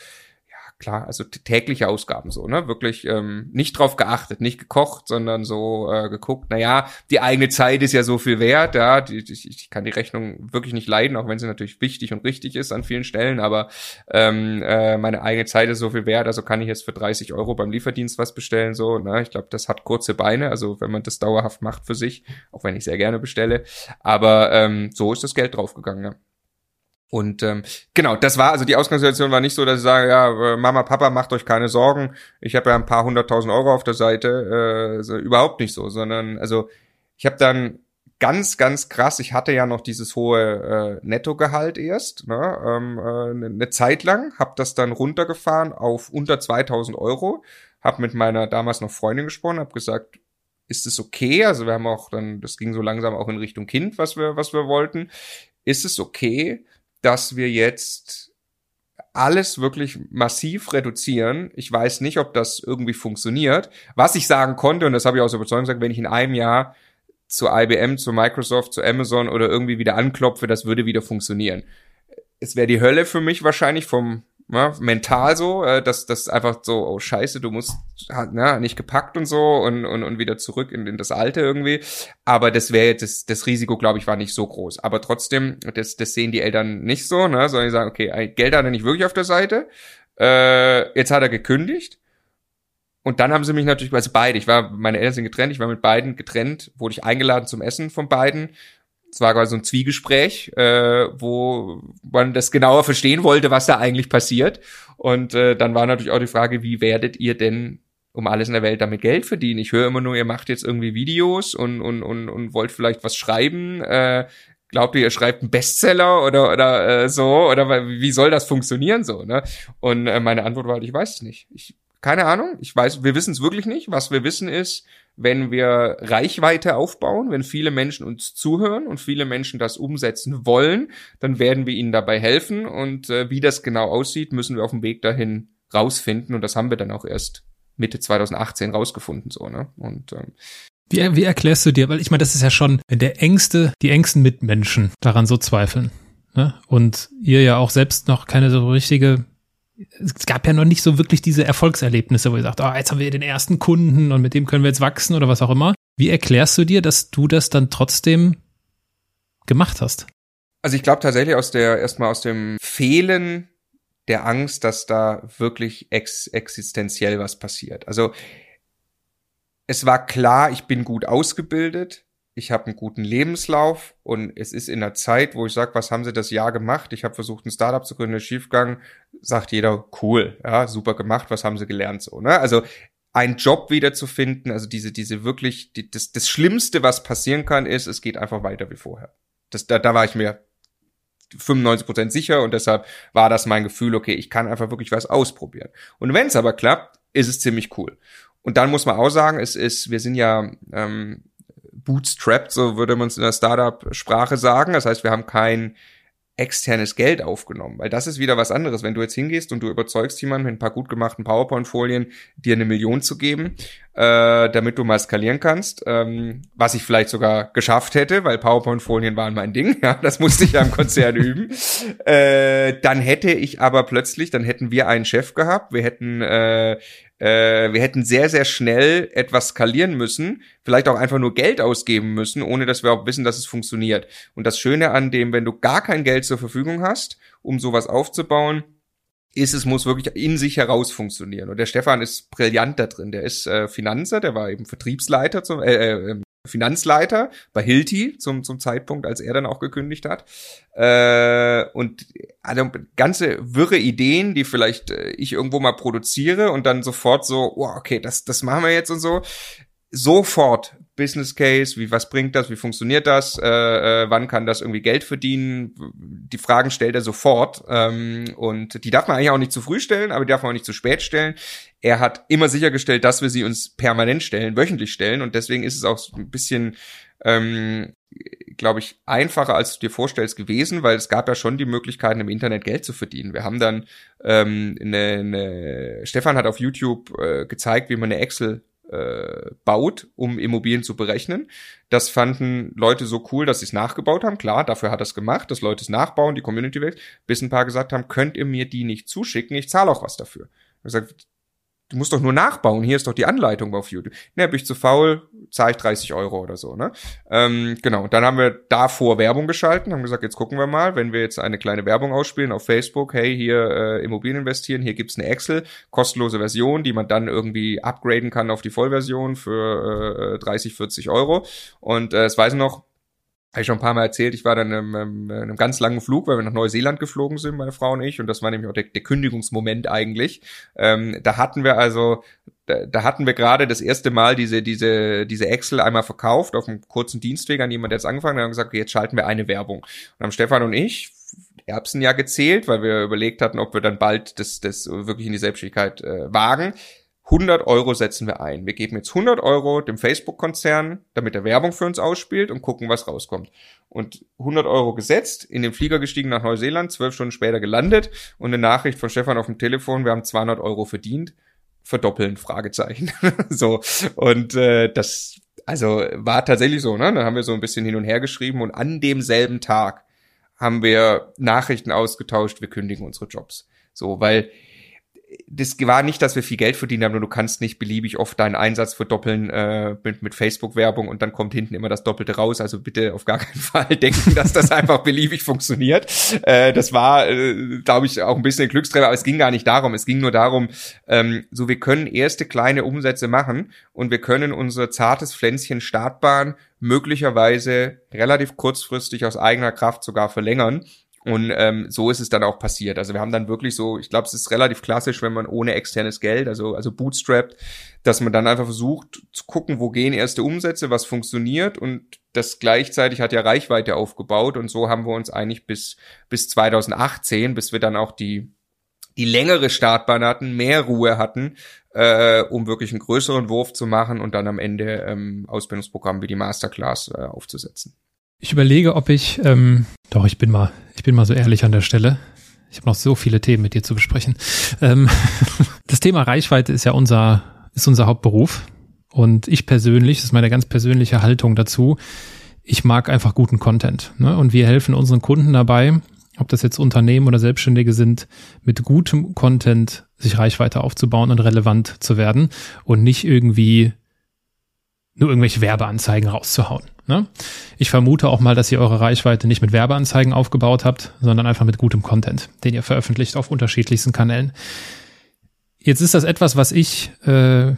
klar, also tägliche Ausgaben so, ne? Wirklich ähm, nicht drauf geachtet, nicht gekocht, sondern so äh, geguckt, naja, die eigene Zeit ist ja so viel wert, ja, die, ich, ich kann die Rechnung wirklich nicht leiden, auch wenn sie natürlich wichtig und richtig ist an vielen Stellen, aber ähm, äh, meine eigene Zeit ist so viel wert, also kann ich jetzt für 30 Euro beim Lieferdienst was bestellen, so, ne? Ich glaube, das hat kurze Beine, also wenn man das dauerhaft macht für sich, auch wenn ich sehr gerne bestelle, aber ähm, so ist das Geld draufgegangen, ja. Und ähm, genau, das war, also die Ausgangssituation war nicht so, dass ich sage, ja, äh, Mama, Papa, macht euch keine Sorgen, ich habe ja ein paar hunderttausend Euro auf der Seite, äh, so, überhaupt nicht so, sondern also ich habe dann ganz, ganz krass, ich hatte ja noch dieses hohe äh, Nettogehalt erst, ne, ähm, äh, eine Zeit lang, habe das dann runtergefahren auf unter 2000 Euro, habe mit meiner damals noch Freundin gesprochen, habe gesagt, ist es okay? Also wir haben auch dann, das ging so langsam auch in Richtung Kind, was wir, was wir wollten. Ist es okay, dass wir jetzt alles wirklich massiv reduzieren. Ich weiß nicht, ob das irgendwie funktioniert. Was ich sagen konnte, und das habe ich aus Überzeugung gesagt, wenn ich in einem Jahr zu IBM, zu Microsoft, zu Amazon oder irgendwie wieder anklopfe, das würde wieder funktionieren. Es wäre die Hölle für mich wahrscheinlich vom ja, mental so, äh, dass das einfach so, oh scheiße, du musst hat, na, nicht gepackt und so und, und, und wieder zurück in, in das Alte irgendwie. Aber das wäre das, das Risiko, glaube ich, war nicht so groß. Aber trotzdem, das, das sehen die Eltern nicht so, ne? sondern die sagen, okay, Geld hat er nicht wirklich auf der Seite. Äh, jetzt hat er gekündigt. Und dann haben sie mich natürlich, also beide, ich war, meine Eltern sind getrennt, ich war mit beiden getrennt, wurde ich eingeladen zum Essen von beiden es war quasi so ein Zwiegespräch, äh, wo man das genauer verstehen wollte, was da eigentlich passiert. Und äh, dann war natürlich auch die Frage, wie werdet ihr denn um alles in der Welt damit Geld verdienen? Ich höre immer nur, ihr macht jetzt irgendwie Videos und, und, und, und wollt vielleicht was schreiben. Äh, glaubt ihr, ihr schreibt einen Bestseller oder, oder äh, so? Oder wie soll das funktionieren so? Ne? Und äh, meine Antwort war, halt, ich weiß es nicht. Ich, keine Ahnung, ich weiß, wir wissen es wirklich nicht. Was wir wissen ist, wenn wir Reichweite aufbauen, wenn viele Menschen uns zuhören und viele Menschen das umsetzen wollen, dann werden wir ihnen dabei helfen. Und äh, wie das genau aussieht, müssen wir auf dem Weg dahin rausfinden. Und das haben wir dann auch erst Mitte 2018 rausgefunden, so, ne? Und ähm, wie, wie erklärst du dir, weil ich meine, das ist ja schon, wenn der engste, die engsten Mitmenschen daran so zweifeln, ne? Und ihr ja auch selbst noch keine so richtige es gab ja noch nicht so wirklich diese Erfolgserlebnisse, wo ihr sagt, oh, jetzt haben wir den ersten Kunden und mit dem können wir jetzt wachsen oder was auch immer. Wie erklärst du dir, dass du das dann trotzdem gemacht hast? Also ich glaube tatsächlich aus der, erstmal aus dem Fehlen der Angst, dass da wirklich ex existenziell was passiert. Also es war klar, ich bin gut ausgebildet ich habe einen guten Lebenslauf und es ist in der Zeit, wo ich sage, was haben Sie das Jahr gemacht? Ich habe versucht, ein Startup zu gründen, ist schiefgegangen, sagt jeder, cool, ja, super gemacht, was haben Sie gelernt so, ne? Also einen Job wiederzufinden, also diese, diese wirklich, die, das, das Schlimmste, was passieren kann, ist, es geht einfach weiter wie vorher. Das, da, da war ich mir 95 Prozent sicher und deshalb war das mein Gefühl, okay, ich kann einfach wirklich was ausprobieren. Und wenn es aber klappt, ist es ziemlich cool. Und dann muss man auch sagen, es ist, wir sind ja ähm, bootstrapped, so würde man es in der Startup-Sprache sagen. Das heißt, wir haben kein externes Geld aufgenommen, weil das ist wieder was anderes. Wenn du jetzt hingehst und du überzeugst jemanden mit ein paar gut gemachten PowerPoint-Folien, dir eine Million zu geben, äh, damit du mal skalieren kannst, ähm, was ich vielleicht sogar geschafft hätte, weil PowerPoint-Folien waren mein Ding, ja, das musste ich ja im Konzern üben, äh, dann hätte ich aber plötzlich, dann hätten wir einen Chef gehabt, wir hätten äh, äh, wir hätten sehr, sehr schnell etwas skalieren müssen, vielleicht auch einfach nur Geld ausgeben müssen, ohne dass wir auch wissen, dass es funktioniert. Und das Schöne an dem, wenn du gar kein Geld zur Verfügung hast, um sowas aufzubauen, ist, es muss wirklich in sich heraus funktionieren. Und der Stefan ist brillant da drin. Der ist äh, Finanzer, der war eben Vertriebsleiter, zum, äh, äh, ähm, Finanzleiter bei Hilti zum, zum Zeitpunkt, als er dann auch gekündigt hat. Äh, und also ganze wirre Ideen, die vielleicht äh, ich irgendwo mal produziere und dann sofort so, oh, okay, das, das machen wir jetzt und so. Sofort Business Case, wie was bringt das, wie funktioniert das, äh, äh, wann kann das irgendwie Geld verdienen? Die Fragen stellt er sofort ähm, und die darf man eigentlich auch nicht zu früh stellen, aber die darf man auch nicht zu spät stellen. Er hat immer sichergestellt, dass wir sie uns permanent stellen, wöchentlich stellen und deswegen ist es auch ein bisschen ähm, glaube ich, einfacher, als du dir vorstellst, gewesen, weil es gab ja schon die Möglichkeiten, im Internet Geld zu verdienen. Wir haben dann ähm, eine, eine Stefan hat auf YouTube äh, gezeigt, wie man eine Excel äh, baut, um Immobilien zu berechnen. Das fanden Leute so cool, dass sie es nachgebaut haben. Klar, dafür hat er es gemacht, dass Leute es nachbauen, die Community wächst, bis ein paar gesagt haben, könnt ihr mir die nicht zuschicken, ich zahle auch was dafür. Ich gesagt, du musst doch nur nachbauen, hier ist doch die Anleitung auf YouTube. Ne, bin ich zu faul, zahle ich 30 Euro oder so, ne? Ähm, genau, dann haben wir davor Werbung geschalten, haben gesagt, jetzt gucken wir mal, wenn wir jetzt eine kleine Werbung ausspielen auf Facebook, hey, hier äh, Immobilien investieren, hier gibt's eine Excel, kostenlose Version, die man dann irgendwie upgraden kann auf die Vollversion für äh, 30, 40 Euro. Und äh, es weiß noch, habe ich schon ein paar Mal erzählt, ich war dann in einem, in einem ganz langen Flug, weil wir nach Neuseeland geflogen sind, meine Frau und ich, und das war nämlich auch der, der Kündigungsmoment eigentlich. Ähm, da hatten wir also, da, da hatten wir gerade das erste Mal diese, diese, diese Excel einmal verkauft auf einem kurzen Dienstweg an jemand, der jetzt angefangen hat, und gesagt, okay, jetzt schalten wir eine Werbung. Und haben Stefan und ich Erbsen ja gezählt, weil wir überlegt hatten, ob wir dann bald das, das wirklich in die Selbstständigkeit äh, wagen. 100 Euro setzen wir ein. Wir geben jetzt 100 Euro dem Facebook-Konzern, damit er Werbung für uns ausspielt und gucken, was rauskommt. Und 100 Euro gesetzt, in den Flieger gestiegen nach Neuseeland, zwölf Stunden später gelandet und eine Nachricht von Stefan auf dem Telefon, wir haben 200 Euro verdient, verdoppeln, Fragezeichen. so, und äh, das, also war tatsächlich so, ne? Dann haben wir so ein bisschen hin und her geschrieben und an demselben Tag haben wir Nachrichten ausgetauscht, wir kündigen unsere Jobs. So, weil das war nicht, dass wir viel Geld verdient haben, nur du kannst nicht beliebig oft deinen Einsatz verdoppeln äh, mit, mit Facebook-Werbung und dann kommt hinten immer das Doppelte raus. Also bitte auf gar keinen Fall denken, dass das einfach beliebig funktioniert. Äh, das war, äh, glaube ich, auch ein bisschen Glückstreffer, aber es ging gar nicht darum. Es ging nur darum, ähm, so wir können erste kleine Umsätze machen und wir können unser zartes Pflänzchen Startbahn möglicherweise relativ kurzfristig aus eigener Kraft sogar verlängern und ähm, so ist es dann auch passiert. Also wir haben dann wirklich so, ich glaube, es ist relativ klassisch, wenn man ohne externes Geld, also also bootstrapped, dass man dann einfach versucht zu gucken, wo gehen erste Umsätze, was funktioniert und das gleichzeitig hat ja Reichweite aufgebaut und so haben wir uns eigentlich bis bis 2018, bis wir dann auch die die längere Startbahn hatten, mehr Ruhe hatten, äh, um wirklich einen größeren Wurf zu machen und dann am Ende ähm, Ausbildungsprogramm wie die Masterclass äh, aufzusetzen. Ich überlege, ob ich, ähm, doch, ich bin mal, ich bin mal so ehrlich an der Stelle. Ich habe noch so viele Themen mit dir zu besprechen. Ähm, das Thema Reichweite ist ja unser, ist unser Hauptberuf. Und ich persönlich, das ist meine ganz persönliche Haltung dazu, ich mag einfach guten Content. Ne? Und wir helfen unseren Kunden dabei, ob das jetzt Unternehmen oder Selbstständige sind, mit gutem Content sich Reichweite aufzubauen und relevant zu werden und nicht irgendwie nur irgendwelche Werbeanzeigen rauszuhauen. Ne? Ich vermute auch mal, dass ihr eure Reichweite nicht mit Werbeanzeigen aufgebaut habt, sondern einfach mit gutem Content, den ihr veröffentlicht auf unterschiedlichsten Kanälen. Jetzt ist das etwas, was ich äh,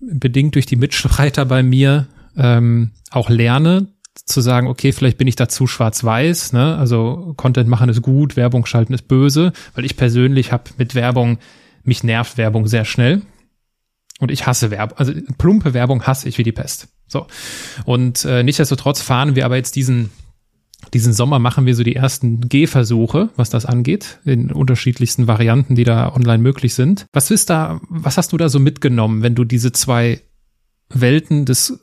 bedingt durch die Mitstreiter bei mir ähm, auch lerne, zu sagen, okay, vielleicht bin ich dazu schwarz-weiß, ne? Also Content machen ist gut, Werbung schalten ist böse, weil ich persönlich habe mit Werbung, mich nervt Werbung sehr schnell. Und ich hasse Werbung, also plumpe Werbung hasse ich wie die Pest. So. Und äh, nichtsdestotrotz fahren wir aber jetzt diesen diesen Sommer machen wir so die ersten Gehversuche, was das angeht, in unterschiedlichsten Varianten, die da online möglich sind. Was ist da, was hast du da so mitgenommen, wenn du diese zwei Welten des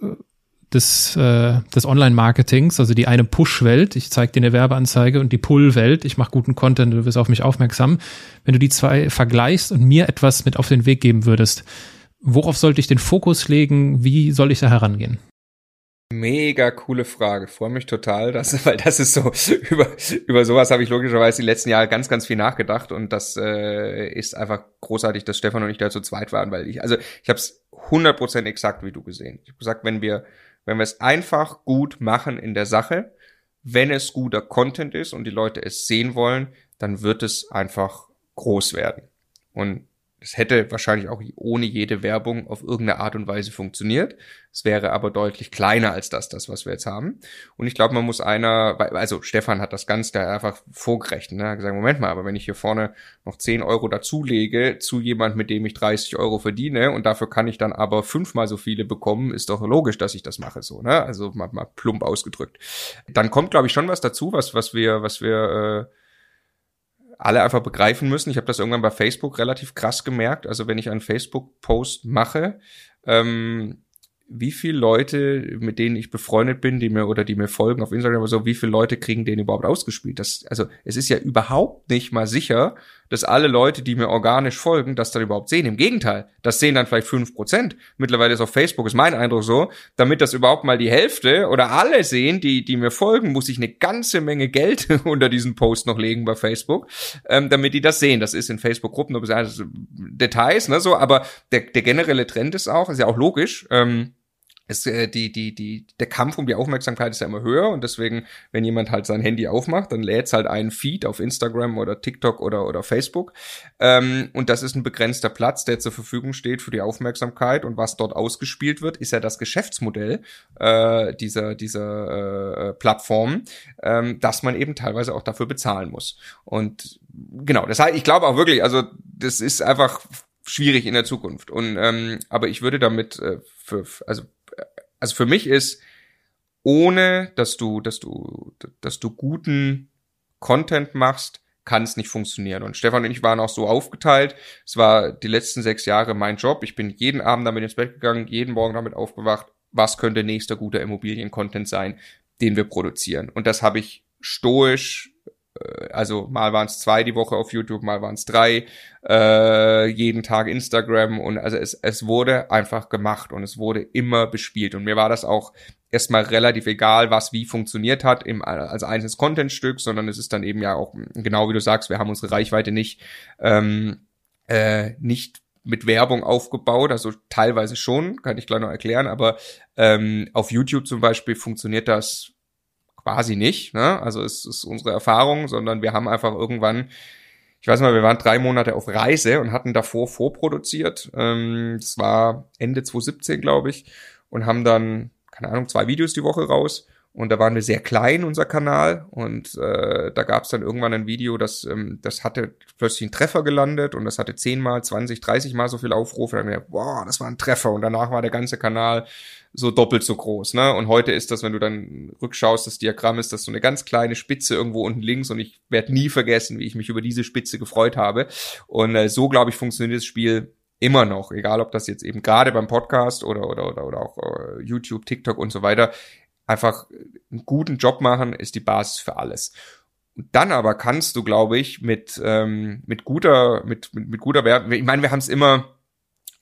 des, äh, des Online-Marketings, also die eine Push-Welt, ich zeige dir eine Werbeanzeige und die Pull-Welt, ich mache guten Content, du wirst auf mich aufmerksam. Wenn du die zwei vergleichst und mir etwas mit auf den Weg geben würdest, worauf sollte ich den Fokus legen? Wie soll ich da herangehen? Mega coole Frage. Freue mich total, dass, weil das ist so, über, über sowas habe ich logischerweise die letzten Jahre ganz, ganz viel nachgedacht und das äh, ist einfach großartig, dass Stefan und ich da zu zweit waren, weil ich, also ich habe es 100% exakt wie du gesehen. Ich habe gesagt, wenn wir, wenn wir es einfach gut machen in der Sache, wenn es guter Content ist und die Leute es sehen wollen, dann wird es einfach groß werden. Und es hätte wahrscheinlich auch ohne jede Werbung auf irgendeine Art und Weise funktioniert. Es wäre aber deutlich kleiner als das, das, was wir jetzt haben. Und ich glaube, man muss einer, also Stefan hat das Ganze da einfach vorgerechnet. Ne? Er hat gesagt, Moment mal, aber wenn ich hier vorne noch 10 Euro dazulege zu jemand, mit dem ich 30 Euro verdiene und dafür kann ich dann aber fünfmal so viele bekommen, ist doch logisch, dass ich das mache, so, ne? Also mal, mal plump ausgedrückt. Dann kommt, glaube ich, schon was dazu, was, was wir, was wir, äh, alle einfach begreifen müssen. Ich habe das irgendwann bei Facebook relativ krass gemerkt. Also wenn ich einen Facebook-Post mache, ähm, wie viele Leute, mit denen ich befreundet bin, die mir oder die mir folgen auf Instagram oder so, wie viele Leute kriegen den überhaupt ausgespielt? Das, also es ist ja überhaupt nicht mal sicher, dass alle Leute, die mir organisch folgen, das dann überhaupt sehen. Im Gegenteil, das sehen dann vielleicht fünf Prozent. Mittlerweile ist auf Facebook, ist mein Eindruck so, damit das überhaupt mal die Hälfte oder alle sehen, die, die mir folgen, muss ich eine ganze Menge Geld unter diesen Post noch legen bei Facebook, ähm, damit die das sehen. Das ist in Facebook-Gruppen, also Details, ne, so, aber der, der generelle Trend ist auch, ist ja auch logisch, ähm, es, äh, die, die, die, der Kampf um die Aufmerksamkeit ist ja immer höher und deswegen, wenn jemand halt sein Handy aufmacht, dann lädt halt einen Feed auf Instagram oder TikTok oder, oder Facebook. Ähm, und das ist ein begrenzter Platz, der zur Verfügung steht für die Aufmerksamkeit und was dort ausgespielt wird, ist ja das Geschäftsmodell äh, dieser, dieser äh, Plattform, ähm, dass man eben teilweise auch dafür bezahlen muss. Und genau, das heißt, ich glaube auch wirklich, also das ist einfach schwierig in der Zukunft. Und ähm, aber ich würde damit äh, für, also also für mich ist, ohne dass du, dass du, dass du guten Content machst, kann es nicht funktionieren. Und Stefan und ich waren auch so aufgeteilt. Es war die letzten sechs Jahre mein Job. Ich bin jeden Abend damit ins Bett gegangen, jeden Morgen damit aufgewacht. Was könnte nächster guter Immobilien-Content sein, den wir produzieren? Und das habe ich stoisch also mal waren es zwei die Woche auf YouTube, mal waren es drei, äh, jeden Tag Instagram und also es, es wurde einfach gemacht und es wurde immer bespielt. Und mir war das auch erstmal relativ egal, was wie funktioniert hat im, als einzelnes Contentstück, sondern es ist dann eben ja auch, genau wie du sagst, wir haben unsere Reichweite nicht, ähm, äh, nicht mit Werbung aufgebaut, also teilweise schon, kann ich gleich noch erklären, aber ähm, auf YouTube zum Beispiel funktioniert das quasi nicht. Ne? Also es ist unsere Erfahrung, sondern wir haben einfach irgendwann, ich weiß mal, wir waren drei Monate auf Reise und hatten davor vorproduziert. Ähm, das war Ende 2017, glaube ich, und haben dann, keine Ahnung, zwei Videos die Woche raus. Und da waren wir sehr klein, unser Kanal. Und äh, da gab es dann irgendwann ein Video, das, ähm, das hatte plötzlich einen Treffer gelandet und das hatte zehnmal, zwanzig, dreißig Mal so viel Aufrufe. Dann haben wir boah, das war ein Treffer. Und danach war der ganze Kanal so doppelt so groß. Ne? Und heute ist das, wenn du dann rückschaust, das Diagramm ist das so eine ganz kleine Spitze irgendwo unten links und ich werde nie vergessen, wie ich mich über diese Spitze gefreut habe. Und äh, so, glaube ich, funktioniert das Spiel immer noch, egal ob das jetzt eben gerade beim Podcast oder oder oder, oder auch äh, YouTube, TikTok und so weiter einfach einen guten Job machen, ist die Basis für alles. Und dann aber kannst du, glaube ich, mit, ähm, mit guter, mit, mit, mit guter Werbung, ich meine, wir haben es immer,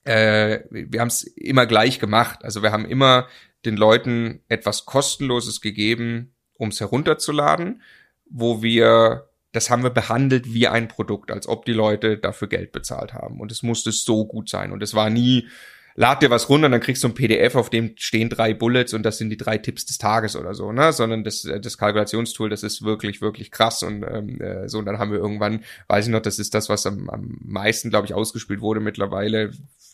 äh, wir haben es immer gleich gemacht. Also wir haben immer den Leuten etwas Kostenloses gegeben, um es herunterzuladen, wo wir, das haben wir behandelt wie ein Produkt, als ob die Leute dafür Geld bezahlt haben. Und es musste so gut sein. Und es war nie, lad dir was runter und dann kriegst du ein PDF, auf dem stehen drei Bullets und das sind die drei Tipps des Tages oder so, ne? Sondern das, äh, das Kalkulationstool, das ist wirklich, wirklich krass und ähm, äh, so. Und dann haben wir irgendwann, weiß ich noch, das ist das, was am, am meisten, glaube ich, ausgespielt wurde mittlerweile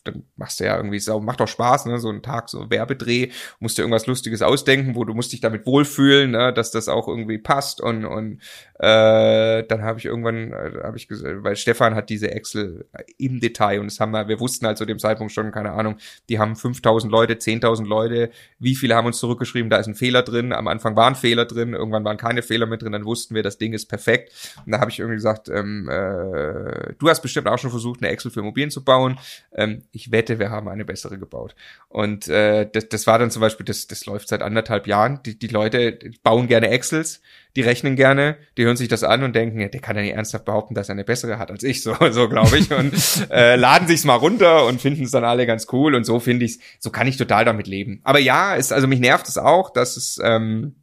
dann machst du ja irgendwie so, macht doch Spaß, ne, so ein Tag so Werbedreh, musst dir irgendwas Lustiges ausdenken, wo du musst dich damit wohlfühlen, ne, dass das auch irgendwie passt und und äh, dann habe ich irgendwann äh, habe ich gesagt, weil Stefan hat diese Excel im Detail und das haben wir, wir wussten halt zu dem Zeitpunkt schon, keine Ahnung, die haben 5000 Leute, 10.000 Leute, wie viele haben uns zurückgeschrieben, da ist ein Fehler drin, am Anfang waren Fehler drin, irgendwann waren keine Fehler mit drin, dann wussten wir, das Ding ist perfekt und da habe ich irgendwie gesagt, ähm, äh, du hast bestimmt auch schon versucht, eine Excel für Immobilien zu bauen, ähm, ich wette, wir haben eine bessere gebaut. Und äh, das, das war dann zum Beispiel, das, das läuft seit anderthalb Jahren. Die, die Leute bauen gerne Excels, die rechnen gerne, die hören sich das an und denken, der kann ja nicht ernsthaft behaupten, dass er eine bessere hat als ich, so, so glaube ich. Und äh, laden sich's mal runter und finden es dann alle ganz cool. Und so finde ich's, so kann ich total damit leben. Aber ja, ist, also mich nervt es auch, dass es ähm,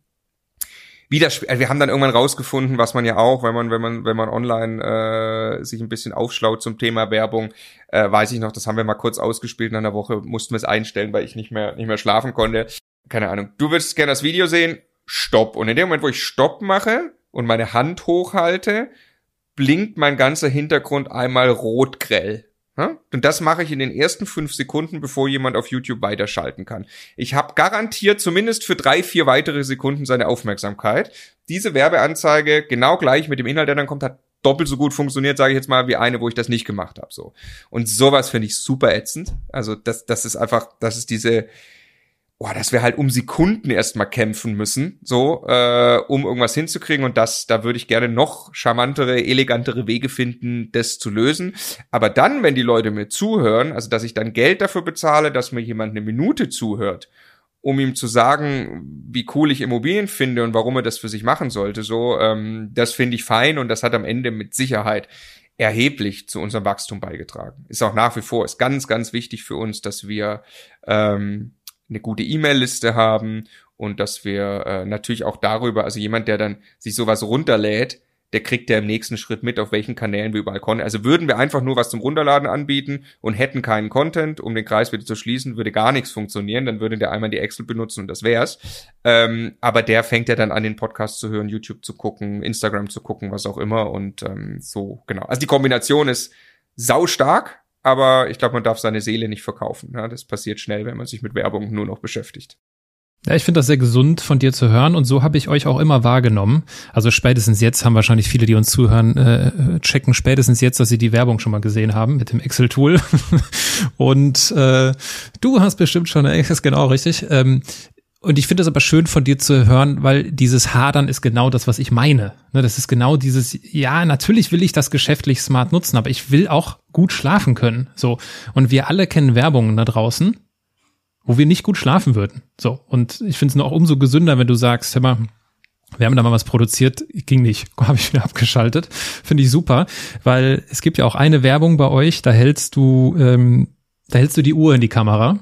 Widerspr also wir haben dann irgendwann rausgefunden, was man ja auch, wenn man, wenn man, wenn man online äh, sich ein bisschen aufschlaut zum Thema Werbung, äh, weiß ich noch, das haben wir mal kurz ausgespielt in einer Woche, mussten wir es einstellen, weil ich nicht mehr, nicht mehr schlafen konnte. Keine Ahnung. Du würdest gerne das Video sehen? Stopp. Und in dem Moment, wo ich Stopp mache und meine Hand hochhalte, blinkt mein ganzer Hintergrund einmal rot grell. Und das mache ich in den ersten fünf Sekunden, bevor jemand auf YouTube weiterschalten kann. Ich habe garantiert zumindest für drei, vier weitere Sekunden seine Aufmerksamkeit. Diese Werbeanzeige, genau gleich mit dem Inhalt, der dann kommt, hat doppelt so gut funktioniert, sage ich jetzt mal, wie eine, wo ich das nicht gemacht habe. So. Und sowas finde ich super ätzend. Also das, das ist einfach, das ist diese, boah, dass wir halt um Sekunden erstmal kämpfen müssen, so, äh, um irgendwas hinzukriegen. Und das, da würde ich gerne noch charmantere, elegantere Wege finden, das zu lösen. Aber dann, wenn die Leute mir zuhören, also dass ich dann Geld dafür bezahle, dass mir jemand eine Minute zuhört, um ihm zu sagen, wie cool ich Immobilien finde und warum er das für sich machen sollte, so, ähm, das finde ich fein und das hat am Ende mit Sicherheit erheblich zu unserem Wachstum beigetragen. Ist auch nach wie vor, ist ganz, ganz wichtig für uns, dass wir ähm, eine gute E-Mail-Liste haben und dass wir äh, natürlich auch darüber, also jemand, der dann sich sowas runterlädt, der kriegt ja im nächsten Schritt mit, auf welchen Kanälen wir überall Content. Also würden wir einfach nur was zum Runterladen anbieten und hätten keinen Content, um den Kreis wieder zu schließen, würde gar nichts funktionieren. Dann würde der einmal die Excel benutzen und das wär's. Ähm, aber der fängt ja dann an, den Podcast zu hören, YouTube zu gucken, Instagram zu gucken, was auch immer. Und ähm, so, genau. Also die Kombination ist sau stark aber ich glaube, man darf seine Seele nicht verkaufen. Ja, das passiert schnell, wenn man sich mit Werbung nur noch beschäftigt. Ja, ich finde das sehr gesund von dir zu hören und so habe ich euch auch immer wahrgenommen. Also spätestens jetzt haben wahrscheinlich viele, die uns zuhören, äh, checken spätestens jetzt, dass sie die Werbung schon mal gesehen haben mit dem Excel-Tool. und äh, du hast bestimmt schon, das ist genau richtig. Ähm, Und ich finde es aber schön von dir zu hören, weil dieses Hadern ist genau das, was ich meine. Ne, das ist genau dieses, ja, natürlich will ich das geschäftlich smart nutzen, aber ich will auch gut schlafen können. So. Und wir alle kennen Werbungen da draußen, wo wir nicht gut schlafen würden. So. Und ich finde es noch umso gesünder, wenn du sagst, hör mal, wir haben da mal was produziert, ging nicht, habe ich wieder abgeschaltet. Finde ich super, weil es gibt ja auch eine Werbung bei euch, da hältst du, ähm, da hältst du die Uhr in die Kamera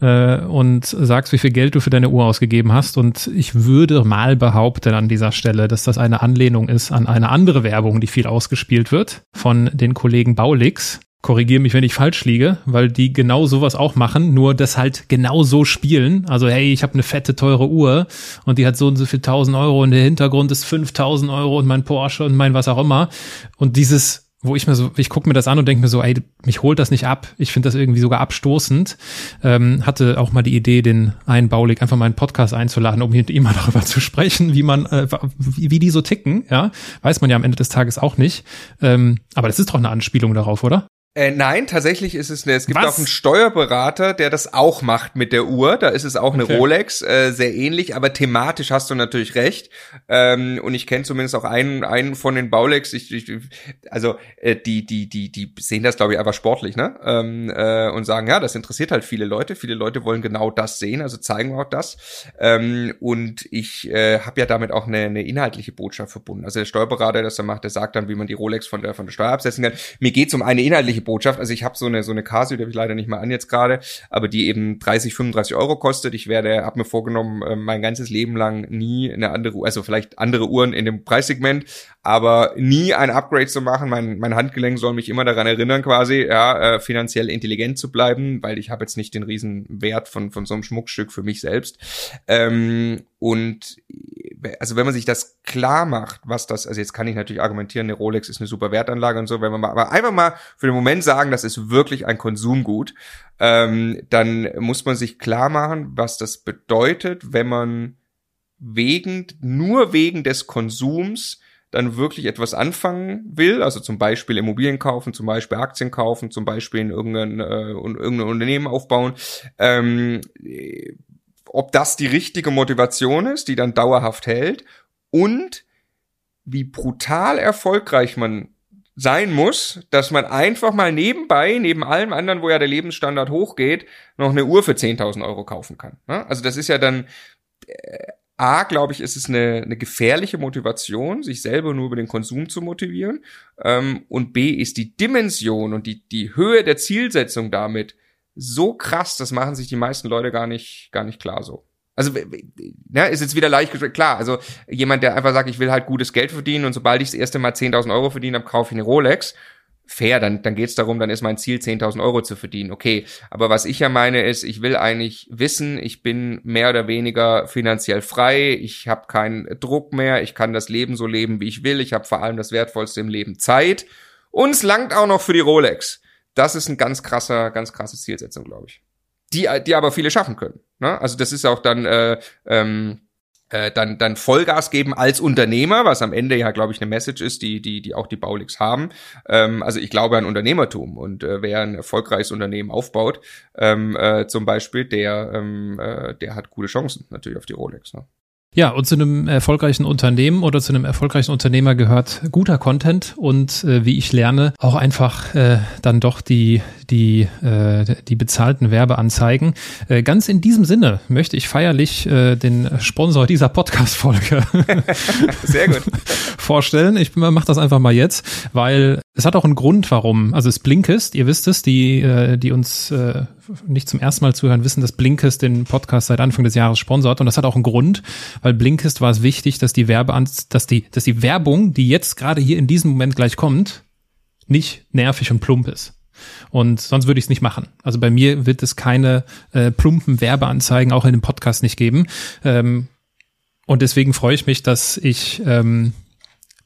äh, und sagst, wie viel Geld du für deine Uhr ausgegeben hast. Und ich würde mal behaupten an dieser Stelle, dass das eine Anlehnung ist an eine andere Werbung, die viel ausgespielt wird von den Kollegen Baulix. Korrigiere mich, wenn ich falsch liege, weil die genau sowas auch machen, nur das halt genau so spielen. Also hey, ich habe eine fette, teure Uhr und die hat so und so viel tausend Euro und der Hintergrund ist 5000 Euro und mein Porsche und mein was auch immer. Und dieses wo ich mir so, ich gucke mir das an und denke mir so, ey, mich holt das nicht ab. Ich finde das irgendwie sogar abstoßend. Ähm, hatte auch mal die Idee, den einen Baulig einfach mal einen Podcast einzuladen, um mit ihm mal darüber zu sprechen, wie man, äh, wie, wie die so ticken, ja. Weiß man ja am Ende des Tages auch nicht. Ähm, aber das ist doch eine Anspielung darauf, oder? Äh, nein, tatsächlich ist es, ne, es gibt Was? auch einen Steuerberater, der das auch macht mit der Uhr. Da ist es auch eine okay. Rolex, äh, sehr ähnlich, aber thematisch hast du natürlich recht. Ähm, und ich kenne zumindest auch einen, einen von den Baulex. Ich, ich, also äh, die, die, die, die sehen das, glaube ich, einfach sportlich, ne? Ähm, äh, und sagen, ja, das interessiert halt viele Leute. Viele Leute wollen genau das sehen, also zeigen wir auch das. Ähm, und ich äh, habe ja damit auch eine, eine inhaltliche Botschaft verbunden. Also der Steuerberater, der das da macht, der sagt dann, wie man die Rolex von der von der Steuer absetzen kann. Mir geht's um eine inhaltliche Botschaft. Also ich habe so eine so eine Casio, die habe ich leider nicht mal an jetzt gerade, aber die eben 30, 35 Euro kostet. Ich werde, habe mir vorgenommen, äh, mein ganzes Leben lang nie eine andere, also vielleicht andere Uhren in dem Preissegment, aber nie ein Upgrade zu machen. Mein, mein Handgelenk soll mich immer daran erinnern, quasi, ja, äh, finanziell intelligent zu bleiben, weil ich habe jetzt nicht den riesen Wert von, von so einem Schmuckstück für mich selbst. Ähm, und also wenn man sich das klar macht, was das, also jetzt kann ich natürlich argumentieren, eine Rolex ist eine super Wertanlage und so, wenn man mal, aber einfach mal für den Moment sagen, das ist wirklich ein Konsumgut, ähm, dann muss man sich klar machen, was das bedeutet, wenn man wegen, nur wegen des Konsums dann wirklich etwas anfangen will, also zum Beispiel Immobilien kaufen, zum Beispiel Aktien kaufen, zum Beispiel in irgendein, äh, irgendein Unternehmen aufbauen, ähm, ob das die richtige Motivation ist, die dann dauerhaft hält und wie brutal erfolgreich man sein muss, dass man einfach mal nebenbei, neben allem anderen, wo ja der Lebensstandard hochgeht, noch eine Uhr für 10.000 Euro kaufen kann. Ne? Also das ist ja dann, äh, A, glaube ich, ist es eine, eine gefährliche Motivation, sich selber nur über den Konsum zu motivieren. Ähm, und B, ist die Dimension und die, die Höhe der Zielsetzung damit so krass, das machen sich die meisten Leute gar nicht, gar nicht klar so. Also, ja, ist jetzt wieder leicht gesagt, klar, also jemand, der einfach sagt, ich will halt gutes Geld verdienen und sobald ich das erste Mal 10.000 Euro verdiene, dann kaufe ich eine Rolex. Fair, dann, dann geht's darum, dann ist mein Ziel, 10.000 Euro zu verdienen. Okay, aber was ich ja meine ist, ich will eigentlich wissen, ich bin mehr oder weniger finanziell frei, ich habe keinen Druck mehr, ich kann das Leben so leben, wie ich will, ich habe vor allem das Wertvollste im Leben Zeit und es langt auch noch für die Rolex das ist ein ganz krasser, ganz krasse Zielsetzung, glaube ich. Die, die aber viele schaffen können. Ne? Also das ist auch dann, äh, ähm, äh, dann, dann Vollgas geben als Unternehmer, was am Ende ja, glaube ich, eine Message ist, die, die, die auch die Baulix haben. Ähm, also ich glaube an Unternehmertum und äh, wer ein erfolgreiches Unternehmen aufbaut, ähm, äh, zum Beispiel, der, ähm, äh, der hat gute Chancen natürlich auf die Rolex. Ne? Ja, und zu einem erfolgreichen Unternehmen oder zu einem erfolgreichen Unternehmer gehört guter Content und äh, wie ich lerne, auch einfach äh, dann doch die, die, äh, die bezahlten Werbeanzeigen. Äh, ganz in diesem Sinne möchte ich feierlich äh, den Sponsor dieser Podcast-Folge Sehr gut. vorstellen. Ich mache das einfach mal jetzt, weil es hat auch einen Grund, warum. Also es Blinkist, ihr wisst es, die, äh, die uns äh, nicht zum ersten Mal zuhören, wissen, dass Blinkist den Podcast seit Anfang des Jahres sponsort. Und das hat auch einen Grund, weil Blinkist war es wichtig, dass die Werbe, dass die, dass die Werbung, die jetzt gerade hier in diesem Moment gleich kommt, nicht nervig und plump ist. Und sonst würde ich es nicht machen. Also bei mir wird es keine äh, plumpen Werbeanzeigen auch in dem Podcast nicht geben. Ähm, und deswegen freue ich mich, dass ich, ähm,